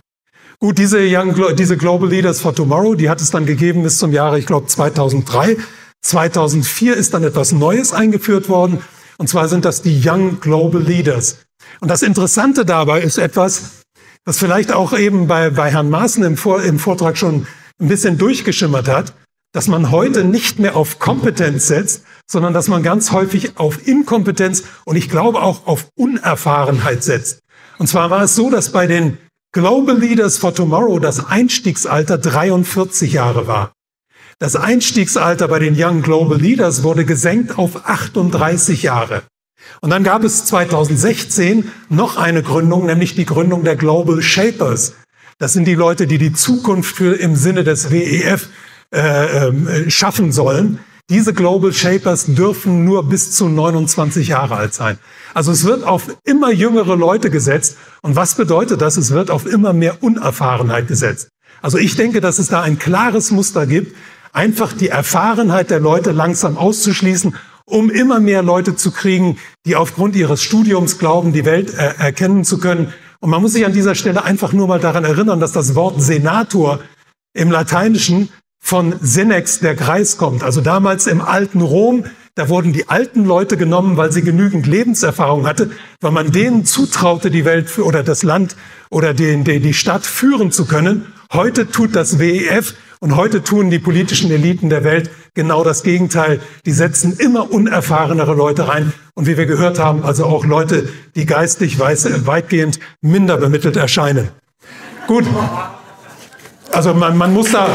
Gut, diese, Young, diese Global Leaders for Tomorrow, die hat es dann gegeben bis zum Jahre, ich glaube, 2003. 2004 ist dann etwas Neues eingeführt worden. Und zwar sind das die Young Global Leaders. Und das Interessante dabei ist etwas, was vielleicht auch eben bei, bei Herrn Maaßen im, Vor, im Vortrag schon ein bisschen durchgeschimmert hat, dass man heute nicht mehr auf Kompetenz setzt, sondern dass man ganz häufig auf Inkompetenz und ich glaube auch auf Unerfahrenheit setzt. Und zwar war es so, dass bei den Global Leaders for Tomorrow das Einstiegsalter 43 Jahre war. Das Einstiegsalter bei den Young Global Leaders wurde gesenkt auf 38 Jahre. Und dann gab es 2016 noch eine Gründung, nämlich die Gründung der Global Shapers. Das sind die Leute, die die Zukunft für, im Sinne des WEF äh, äh, schaffen sollen. Diese Global Shapers dürfen nur bis zu 29 Jahre alt sein. Also es wird auf immer jüngere Leute gesetzt. Und was bedeutet das? Es wird auf immer mehr Unerfahrenheit gesetzt. Also ich denke, dass es da ein klares Muster gibt, einfach die Erfahrenheit der Leute langsam auszuschließen um immer mehr Leute zu kriegen, die aufgrund ihres Studiums glauben, die Welt äh, erkennen zu können. Und man muss sich an dieser Stelle einfach nur mal daran erinnern, dass das Wort Senator im Lateinischen von Senex, der Kreis, kommt. Also damals im alten Rom, da wurden die alten Leute genommen, weil sie genügend Lebenserfahrung hatte, weil man denen zutraute, die Welt oder das Land oder den, die Stadt führen zu können. Heute tut das WEF und heute tun die politischen Eliten der Welt genau das Gegenteil. Die setzen immer unerfahrenere Leute rein. Und wie wir gehört haben, also auch Leute, die geistig weitgehend minder bemittelt erscheinen. Gut. Also man, man muss da.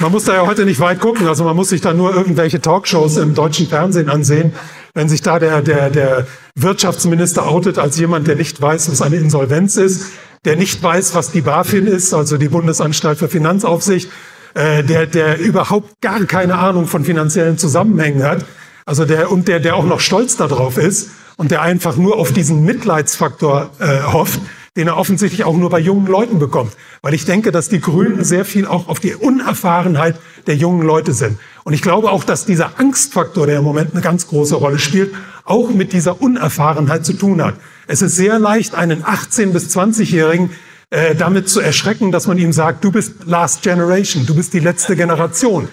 Man muss da ja heute nicht weit gucken, also man muss sich da nur irgendwelche Talkshows im deutschen Fernsehen ansehen wenn sich da der, der, der Wirtschaftsminister outet als jemand, der nicht weiß, was eine Insolvenz ist, der nicht weiß, was die BaFin ist, also die Bundesanstalt für Finanzaufsicht, äh, der, der überhaupt gar keine Ahnung von finanziellen Zusammenhängen hat, also der und der, der auch noch stolz darauf ist und der einfach nur auf diesen Mitleidsfaktor äh, hofft, den er offensichtlich auch nur bei jungen Leuten bekommt. Weil ich denke, dass die Grünen sehr viel auch auf die Unerfahrenheit der jungen Leute sind. Und ich glaube auch, dass dieser Angstfaktor, der im Moment eine ganz große Rolle spielt, auch mit dieser Unerfahrenheit zu tun hat. Es ist sehr leicht, einen 18- bis 20-Jährigen äh, damit zu erschrecken, dass man ihm sagt, du bist Last Generation, du bist die letzte Generation.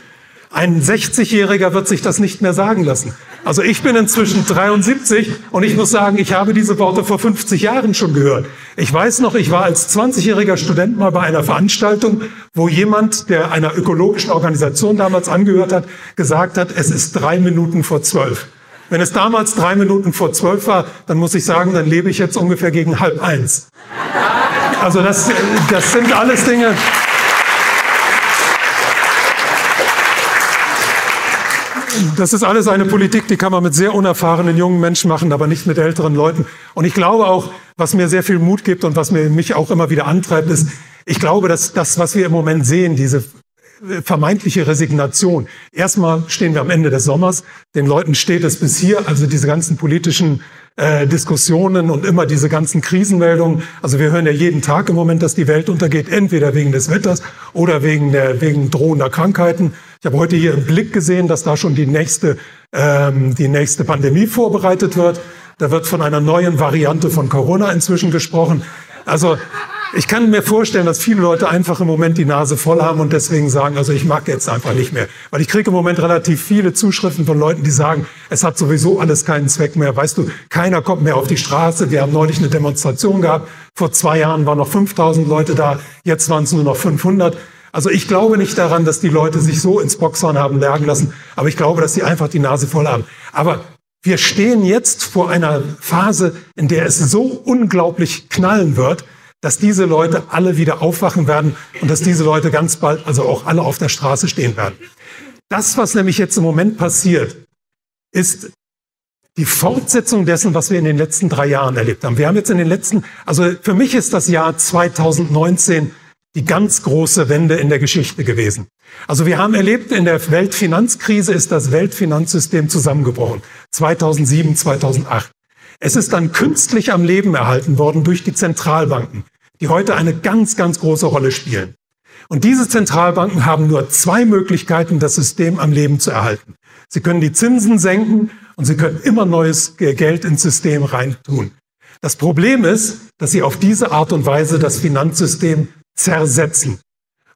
Ein 60-Jähriger wird sich das nicht mehr sagen lassen. Also ich bin inzwischen 73 und ich muss sagen, ich habe diese Worte vor 50 Jahren schon gehört. Ich weiß noch, ich war als 20-jähriger Student mal bei einer Veranstaltung, wo jemand, der einer ökologischen Organisation damals angehört hat, gesagt hat, es ist drei Minuten vor zwölf. Wenn es damals drei Minuten vor zwölf war, dann muss ich sagen, dann lebe ich jetzt ungefähr gegen halb eins. Also das, das sind alles Dinge. Das ist alles eine Politik, die kann man mit sehr unerfahrenen jungen Menschen machen, aber nicht mit älteren Leuten. Und ich glaube auch, was mir sehr viel Mut gibt und was mir, mich auch immer wieder antreibt, ist, ich glaube, dass das, was wir im Moment sehen, diese vermeintliche Resignation. Erstmal stehen wir am Ende des Sommers. Den Leuten steht es bis hier, also diese ganzen politischen äh, Diskussionen und immer diese ganzen Krisenmeldungen. Also wir hören ja jeden Tag im Moment, dass die Welt untergeht, entweder wegen des Wetters oder wegen, der, wegen drohender Krankheiten. Ich habe heute hier im Blick gesehen, dass da schon die nächste, ähm, die nächste Pandemie vorbereitet wird. Da wird von einer neuen Variante von Corona inzwischen gesprochen. Also ich kann mir vorstellen, dass viele Leute einfach im Moment die Nase voll haben und deswegen sagen, also ich mag jetzt einfach nicht mehr. Weil ich kriege im Moment relativ viele Zuschriften von Leuten, die sagen, es hat sowieso alles keinen Zweck mehr. Weißt du, keiner kommt mehr auf die Straße. Wir haben neulich eine Demonstration gehabt. Vor zwei Jahren waren noch 5000 Leute da. Jetzt waren es nur noch 500. Also ich glaube nicht daran, dass die Leute sich so ins Boxhorn haben lernen lassen. Aber ich glaube, dass sie einfach die Nase voll haben. Aber wir stehen jetzt vor einer Phase, in der es so unglaublich knallen wird, dass diese Leute alle wieder aufwachen werden und dass diese Leute ganz bald, also auch alle auf der Straße stehen werden. Das, was nämlich jetzt im Moment passiert, ist die Fortsetzung dessen, was wir in den letzten drei Jahren erlebt haben. Wir haben jetzt in den letzten, also für mich ist das Jahr 2019 die ganz große Wende in der Geschichte gewesen. Also wir haben erlebt, in der Weltfinanzkrise ist das Weltfinanzsystem zusammengebrochen. 2007, 2008. Es ist dann künstlich am Leben erhalten worden durch die Zentralbanken, die heute eine ganz, ganz große Rolle spielen. Und diese Zentralbanken haben nur zwei Möglichkeiten, das System am Leben zu erhalten. Sie können die Zinsen senken und sie können immer neues Geld ins System reintun. Das Problem ist, dass sie auf diese Art und Weise das Finanzsystem zersetzen.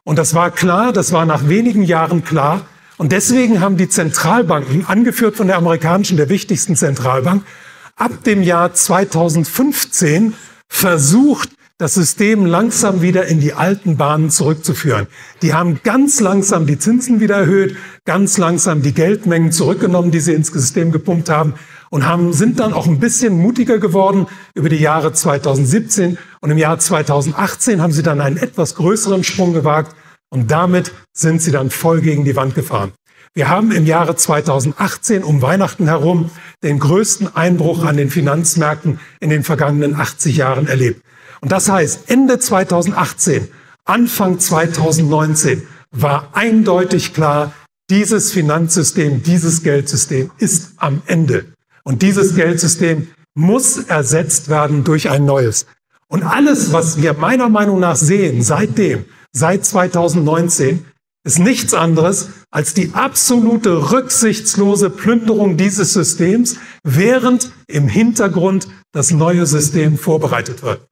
Und das war klar, das war nach wenigen Jahren klar. Und deswegen haben die Zentralbanken, angeführt von der amerikanischen, der wichtigsten Zentralbank, ab dem Jahr 2015 versucht, das System langsam wieder in die alten Bahnen zurückzuführen. Die haben ganz langsam die Zinsen wieder erhöht, ganz langsam die Geldmengen zurückgenommen, die sie ins System gepumpt haben und haben, sind dann auch ein bisschen mutiger geworden über die Jahre 2017 und im Jahr 2018 haben sie dann einen etwas größeren Sprung gewagt und damit sind sie dann voll gegen die Wand gefahren. Wir haben im Jahre 2018 um Weihnachten herum den größten Einbruch an den Finanzmärkten in den vergangenen 80 Jahren erlebt. Und das heißt, Ende 2018, Anfang 2019 war eindeutig klar, dieses Finanzsystem, dieses Geldsystem ist am Ende. Und dieses Geldsystem muss ersetzt werden durch ein neues. Und alles, was wir meiner Meinung nach sehen seitdem, seit 2019, ist nichts anderes als die absolute rücksichtslose Plünderung dieses Systems, während im Hintergrund das neue System vorbereitet wird.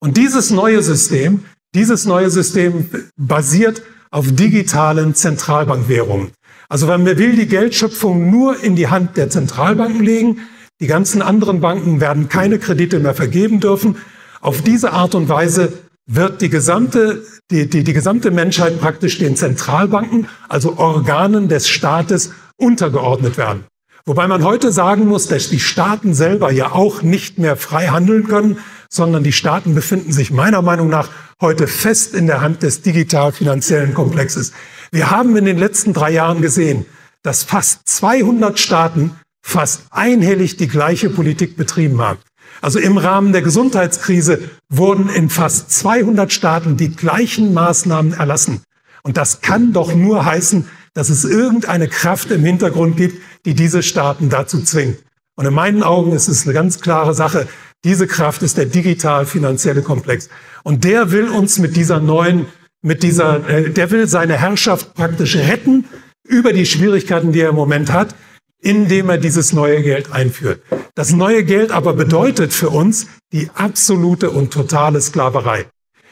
Und dieses neue System, dieses neue System basiert auf digitalen Zentralbankwährungen. Also man will die Geldschöpfung nur in die Hand der Zentralbanken legen. Die ganzen anderen Banken werden keine Kredite mehr vergeben dürfen. Auf diese Art und Weise wird die gesamte, die, die, die gesamte Menschheit praktisch den Zentralbanken, also Organen des Staates, untergeordnet werden. Wobei man heute sagen muss, dass die Staaten selber ja auch nicht mehr frei handeln können, sondern die Staaten befinden sich meiner Meinung nach heute fest in der Hand des digital-finanziellen Komplexes. Wir haben in den letzten drei Jahren gesehen, dass fast 200 Staaten fast einhellig die gleiche Politik betrieben haben. Also im Rahmen der Gesundheitskrise wurden in fast 200 Staaten die gleichen Maßnahmen erlassen. Und das kann doch nur heißen, dass es irgendeine Kraft im Hintergrund gibt, die diese Staaten dazu zwingt. Und in meinen Augen ist es eine ganz klare Sache. Diese Kraft ist der digital-finanzielle Komplex. Und der will uns mit dieser neuen, mit dieser, äh, der will seine Herrschaft praktisch retten über die Schwierigkeiten, die er im Moment hat, indem er dieses neue Geld einführt. Das neue Geld aber bedeutet für uns die absolute und totale Sklaverei.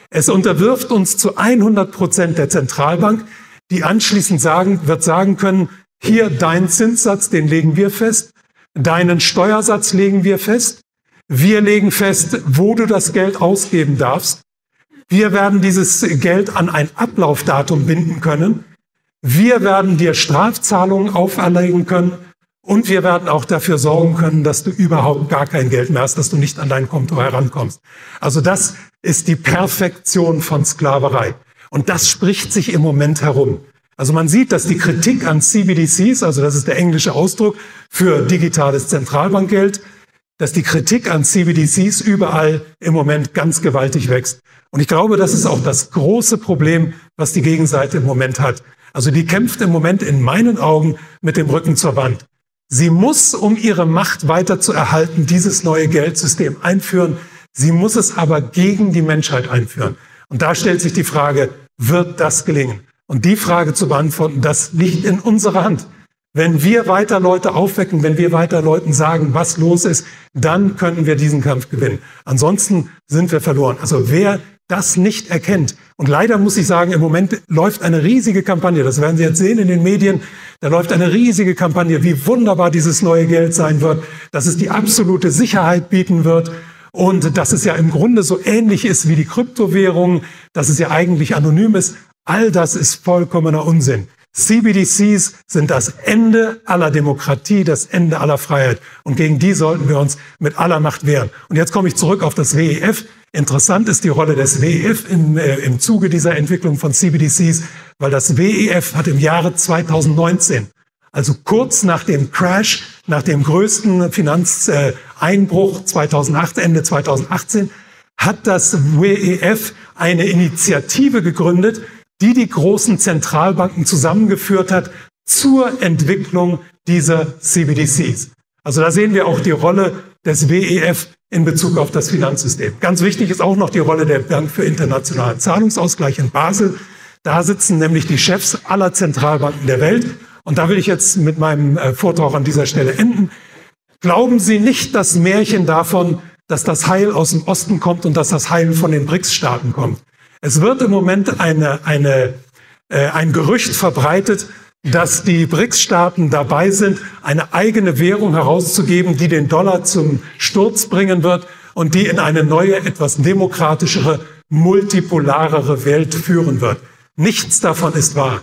Es unterwirft uns zu 100 Prozent der Zentralbank, die anschließend sagen, wird sagen können, hier dein Zinssatz, den legen wir fest, deinen Steuersatz legen wir fest, wir legen fest, wo du das Geld ausgeben darfst. Wir werden dieses Geld an ein Ablaufdatum binden können. Wir werden dir Strafzahlungen auferlegen können. Und wir werden auch dafür sorgen können, dass du überhaupt gar kein Geld mehr hast, dass du nicht an dein Konto herankommst. Also das ist die Perfektion von Sklaverei. Und das spricht sich im Moment herum. Also man sieht, dass die Kritik an CBDCs, also das ist der englische Ausdruck für digitales Zentralbankgeld, dass die Kritik an CBDCs überall im Moment ganz gewaltig wächst. Und ich glaube, das ist auch das große Problem, was die Gegenseite im Moment hat. Also die kämpft im Moment in meinen Augen mit dem Rücken zur Wand. Sie muss, um ihre Macht weiter zu erhalten, dieses neue Geldsystem einführen. Sie muss es aber gegen die Menschheit einführen. Und da stellt sich die Frage, wird das gelingen? Und die Frage zu beantworten, das liegt in unserer Hand. Wenn wir weiter Leute aufwecken, wenn wir weiter Leuten sagen, was los ist, dann können wir diesen Kampf gewinnen. Ansonsten sind wir verloren. Also wer das nicht erkennt. Und leider muss ich sagen, im Moment läuft eine riesige Kampagne, das werden Sie jetzt sehen in den Medien, da läuft eine riesige Kampagne, wie wunderbar dieses neue Geld sein wird, dass es die absolute Sicherheit bieten wird und dass es ja im Grunde so ähnlich ist wie die Kryptowährung, dass es ja eigentlich anonym ist. All das ist vollkommener Unsinn. CBDCs sind das Ende aller Demokratie, das Ende aller Freiheit. Und gegen die sollten wir uns mit aller Macht wehren. Und jetzt komme ich zurück auf das WEF. Interessant ist die Rolle des WEF im, äh, im Zuge dieser Entwicklung von CBDCs, weil das WEF hat im Jahre 2019, also kurz nach dem Crash, nach dem größten Finanzeinbruch 2008, Ende 2018, hat das WEF eine Initiative gegründet, die die großen Zentralbanken zusammengeführt hat zur Entwicklung dieser CBDCs. Also da sehen wir auch die Rolle des WEF in Bezug auf das Finanzsystem. Ganz wichtig ist auch noch die Rolle der Bank für internationalen Zahlungsausgleich in Basel. Da sitzen nämlich die Chefs aller Zentralbanken der Welt. Und da will ich jetzt mit meinem äh, Vortrag an dieser Stelle enden. Glauben Sie nicht das Märchen davon, dass das Heil aus dem Osten kommt und dass das Heil von den BRICS-Staaten kommt. Es wird im Moment eine, eine, äh, ein Gerücht verbreitet, dass die BRICS-Staaten dabei sind, eine eigene Währung herauszugeben, die den Dollar zum Sturz bringen wird und die in eine neue, etwas demokratischere, multipolarere Welt führen wird. Nichts davon ist wahr.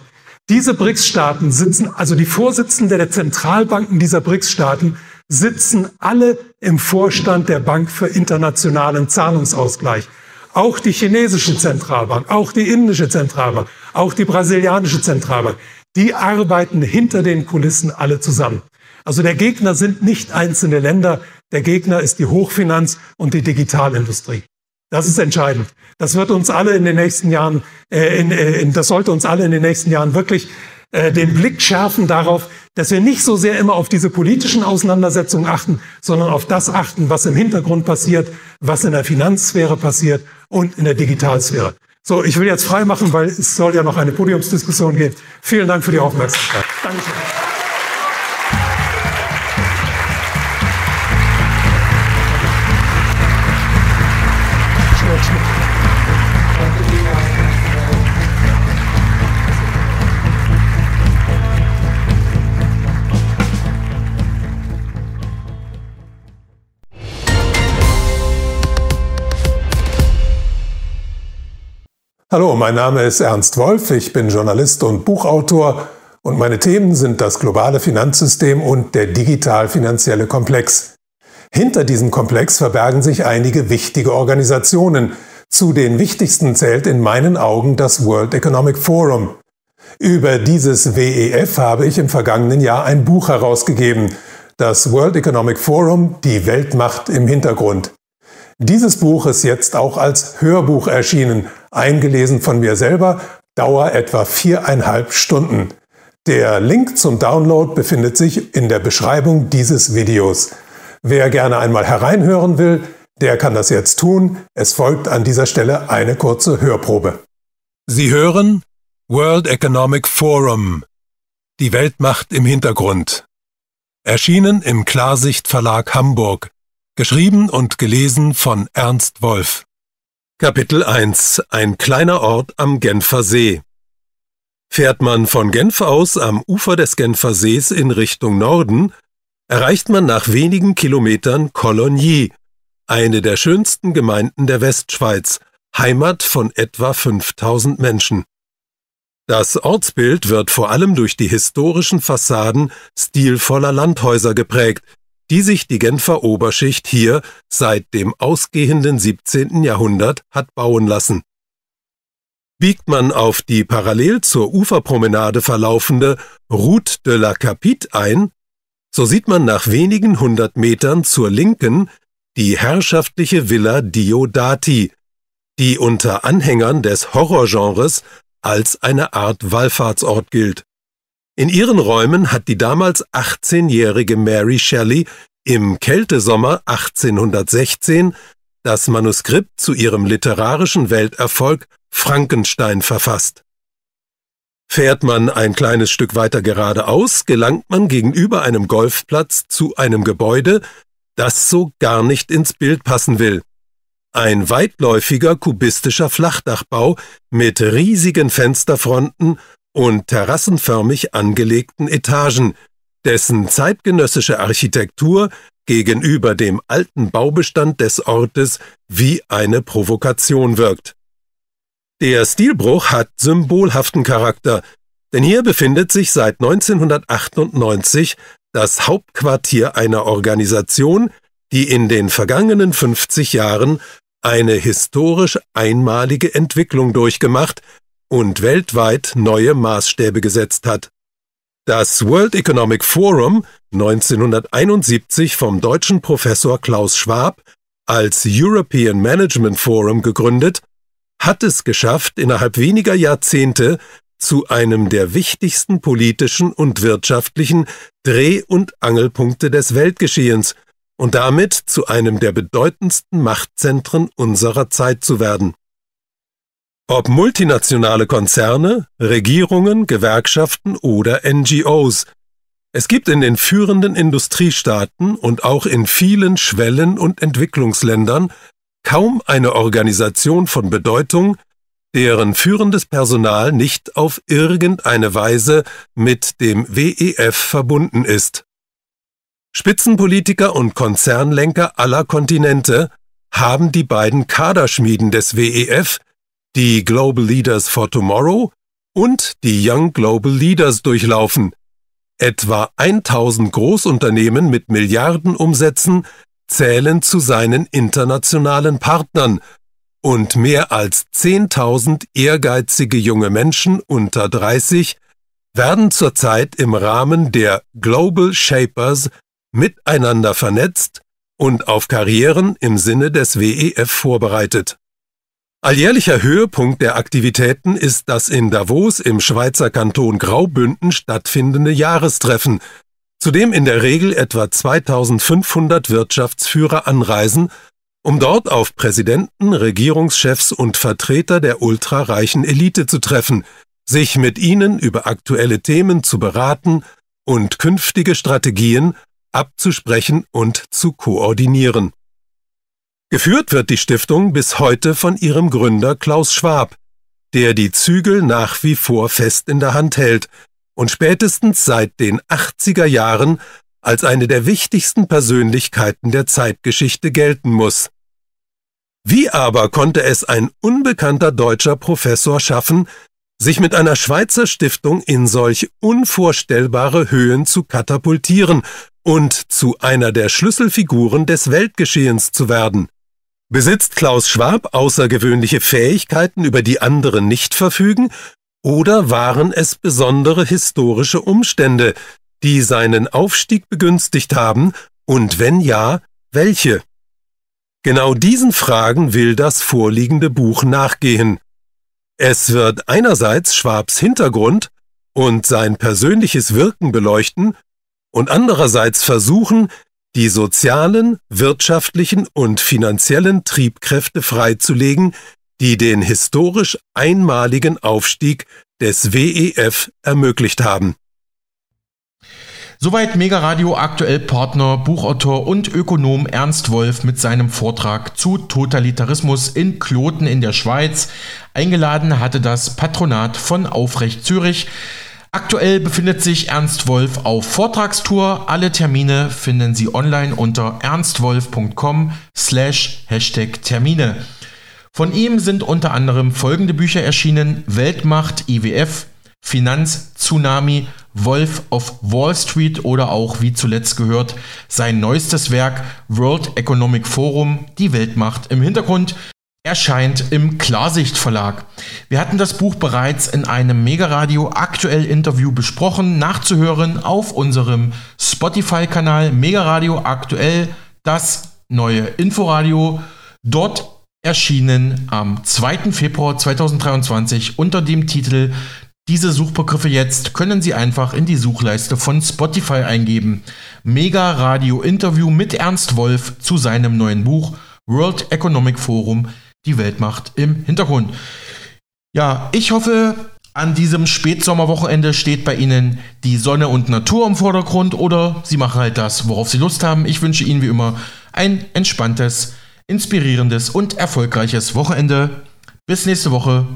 Diese BRICS-Staaten sitzen, also die Vorsitzenden der Zentralbanken dieser BRICS-Staaten, sitzen alle im Vorstand der Bank für internationalen Zahlungsausgleich. Auch die chinesische Zentralbank, auch die indische Zentralbank, auch die brasilianische Zentralbank die arbeiten hinter den Kulissen alle zusammen. Also der Gegner sind nicht einzelne Länder, der Gegner ist die Hochfinanz und die Digitalindustrie. Das ist entscheidend. Das wird uns alle in den nächsten Jahren, äh, in, äh, in, das sollte uns alle in den nächsten Jahren wirklich äh, den Blick schärfen darauf, dass wir nicht so sehr immer auf diese politischen Auseinandersetzungen achten, sondern auf das achten, was im Hintergrund passiert, was in der Finanzsphäre passiert und in der Digitalsphäre. So, ich will jetzt frei machen, weil es soll ja noch eine Podiumsdiskussion geben. Vielen Dank für die Aufmerksamkeit. Dankeschön. Hallo, mein Name ist Ernst Wolf, ich bin Journalist und Buchautor und meine Themen sind das globale Finanzsystem und der digital-finanzielle Komplex. Hinter diesem Komplex verbergen sich einige wichtige Organisationen. Zu den wichtigsten zählt in meinen Augen das World Economic Forum. Über dieses WEF habe ich im vergangenen Jahr ein Buch herausgegeben, das World Economic Forum, die Weltmacht im Hintergrund. Dieses Buch ist jetzt auch als Hörbuch erschienen, eingelesen von mir selber, Dauer etwa viereinhalb Stunden. Der Link zum Download befindet sich in der Beschreibung dieses Videos. Wer gerne einmal hereinhören will, der kann das jetzt tun. Es folgt an dieser Stelle eine kurze Hörprobe. Sie hören World Economic Forum. Die Weltmacht im Hintergrund. Erschienen im Klarsicht Verlag Hamburg. Geschrieben und gelesen von Ernst Wolf. Kapitel 1 Ein kleiner Ort am Genfer See Fährt man von Genf aus am Ufer des Genfer Sees in Richtung Norden, erreicht man nach wenigen Kilometern Cologny, eine der schönsten Gemeinden der Westschweiz, Heimat von etwa 5000 Menschen. Das Ortsbild wird vor allem durch die historischen Fassaden stilvoller Landhäuser geprägt, die sich die Genfer Oberschicht hier seit dem ausgehenden 17. Jahrhundert hat bauen lassen. Biegt man auf die parallel zur Uferpromenade verlaufende Route de la Capite ein, so sieht man nach wenigen hundert Metern zur Linken die herrschaftliche Villa Diodati, die unter Anhängern des Horrorgenres als eine Art Wallfahrtsort gilt. In ihren Räumen hat die damals 18-jährige Mary Shelley im Kältesommer 1816 das Manuskript zu ihrem literarischen Welterfolg Frankenstein verfasst. Fährt man ein kleines Stück weiter geradeaus, gelangt man gegenüber einem Golfplatz zu einem Gebäude, das so gar nicht ins Bild passen will. Ein weitläufiger kubistischer Flachdachbau mit riesigen Fensterfronten und terrassenförmig angelegten Etagen, dessen zeitgenössische Architektur gegenüber dem alten Baubestand des Ortes wie eine Provokation wirkt. Der Stilbruch hat symbolhaften Charakter, denn hier befindet sich seit 1998 das Hauptquartier einer Organisation, die in den vergangenen 50 Jahren eine historisch einmalige Entwicklung durchgemacht und weltweit neue Maßstäbe gesetzt hat. Das World Economic Forum, 1971 vom deutschen Professor Klaus Schwab als European Management Forum gegründet, hat es geschafft, innerhalb weniger Jahrzehnte zu einem der wichtigsten politischen und wirtschaftlichen Dreh- und Angelpunkte des Weltgeschehens und damit zu einem der bedeutendsten Machtzentren unserer Zeit zu werden. Ob multinationale Konzerne, Regierungen, Gewerkschaften oder NGOs. Es gibt in den führenden Industriestaaten und auch in vielen Schwellen- und Entwicklungsländern kaum eine Organisation von Bedeutung, deren führendes Personal nicht auf irgendeine Weise mit dem WEF verbunden ist. Spitzenpolitiker und Konzernlenker aller Kontinente haben die beiden Kaderschmieden des WEF die Global Leaders for Tomorrow und die Young Global Leaders durchlaufen. Etwa 1000 Großunternehmen mit Milliardenumsätzen zählen zu seinen internationalen Partnern und mehr als 10.000 ehrgeizige junge Menschen unter 30 werden zurzeit im Rahmen der Global Shapers miteinander vernetzt und auf Karrieren im Sinne des WEF vorbereitet. Alljährlicher Höhepunkt der Aktivitäten ist das in Davos im Schweizer Kanton Graubünden stattfindende Jahrestreffen, zu dem in der Regel etwa 2500 Wirtschaftsführer anreisen, um dort auf Präsidenten, Regierungschefs und Vertreter der ultrareichen Elite zu treffen, sich mit ihnen über aktuelle Themen zu beraten und künftige Strategien abzusprechen und zu koordinieren. Geführt wird die Stiftung bis heute von ihrem Gründer Klaus Schwab, der die Zügel nach wie vor fest in der Hand hält und spätestens seit den 80er Jahren als eine der wichtigsten Persönlichkeiten der Zeitgeschichte gelten muss. Wie aber konnte es ein unbekannter deutscher Professor schaffen, sich mit einer Schweizer Stiftung in solch unvorstellbare Höhen zu katapultieren und zu einer der Schlüsselfiguren des Weltgeschehens zu werden? Besitzt Klaus Schwab außergewöhnliche Fähigkeiten, über die andere nicht verfügen, oder waren es besondere historische Umstände, die seinen Aufstieg begünstigt haben, und wenn ja, welche? Genau diesen Fragen will das vorliegende Buch nachgehen. Es wird einerseits Schwabs Hintergrund und sein persönliches Wirken beleuchten und andererseits versuchen, die sozialen, wirtschaftlichen und finanziellen Triebkräfte freizulegen, die den historisch einmaligen Aufstieg des WEF ermöglicht haben. Soweit Mega Radio aktuell Partner, Buchautor und Ökonom Ernst Wolf mit seinem Vortrag zu Totalitarismus in Kloten in der Schweiz. Eingeladen hatte das Patronat von Aufrecht Zürich. Aktuell befindet sich Ernst Wolf auf Vortragstour. Alle Termine finden Sie online unter ernstwolf.com slash Hashtag Termine. Von ihm sind unter anderem folgende Bücher erschienen. Weltmacht IWF, Finanztsunami, Wolf of Wall Street oder auch, wie zuletzt gehört, sein neuestes Werk World Economic Forum, die Weltmacht im Hintergrund, erscheint im Klarsicht Verlag. Wir hatten das Buch bereits in einem Megaradio aktuell Interview besprochen, nachzuhören auf unserem Spotify-Kanal Megaradio aktuell, das neue Inforadio. Dort erschienen am 2. Februar 2023 unter dem Titel diese Suchbegriffe jetzt können Sie einfach in die Suchleiste von Spotify eingeben. Mega Radio Interview mit Ernst Wolf zu seinem neuen Buch World Economic Forum, die Weltmacht im Hintergrund. Ja, ich hoffe, an diesem Spätsommerwochenende steht bei Ihnen die Sonne und Natur im Vordergrund oder Sie machen halt das, worauf Sie Lust haben. Ich wünsche Ihnen wie immer ein entspanntes, inspirierendes und erfolgreiches Wochenende. Bis nächste Woche.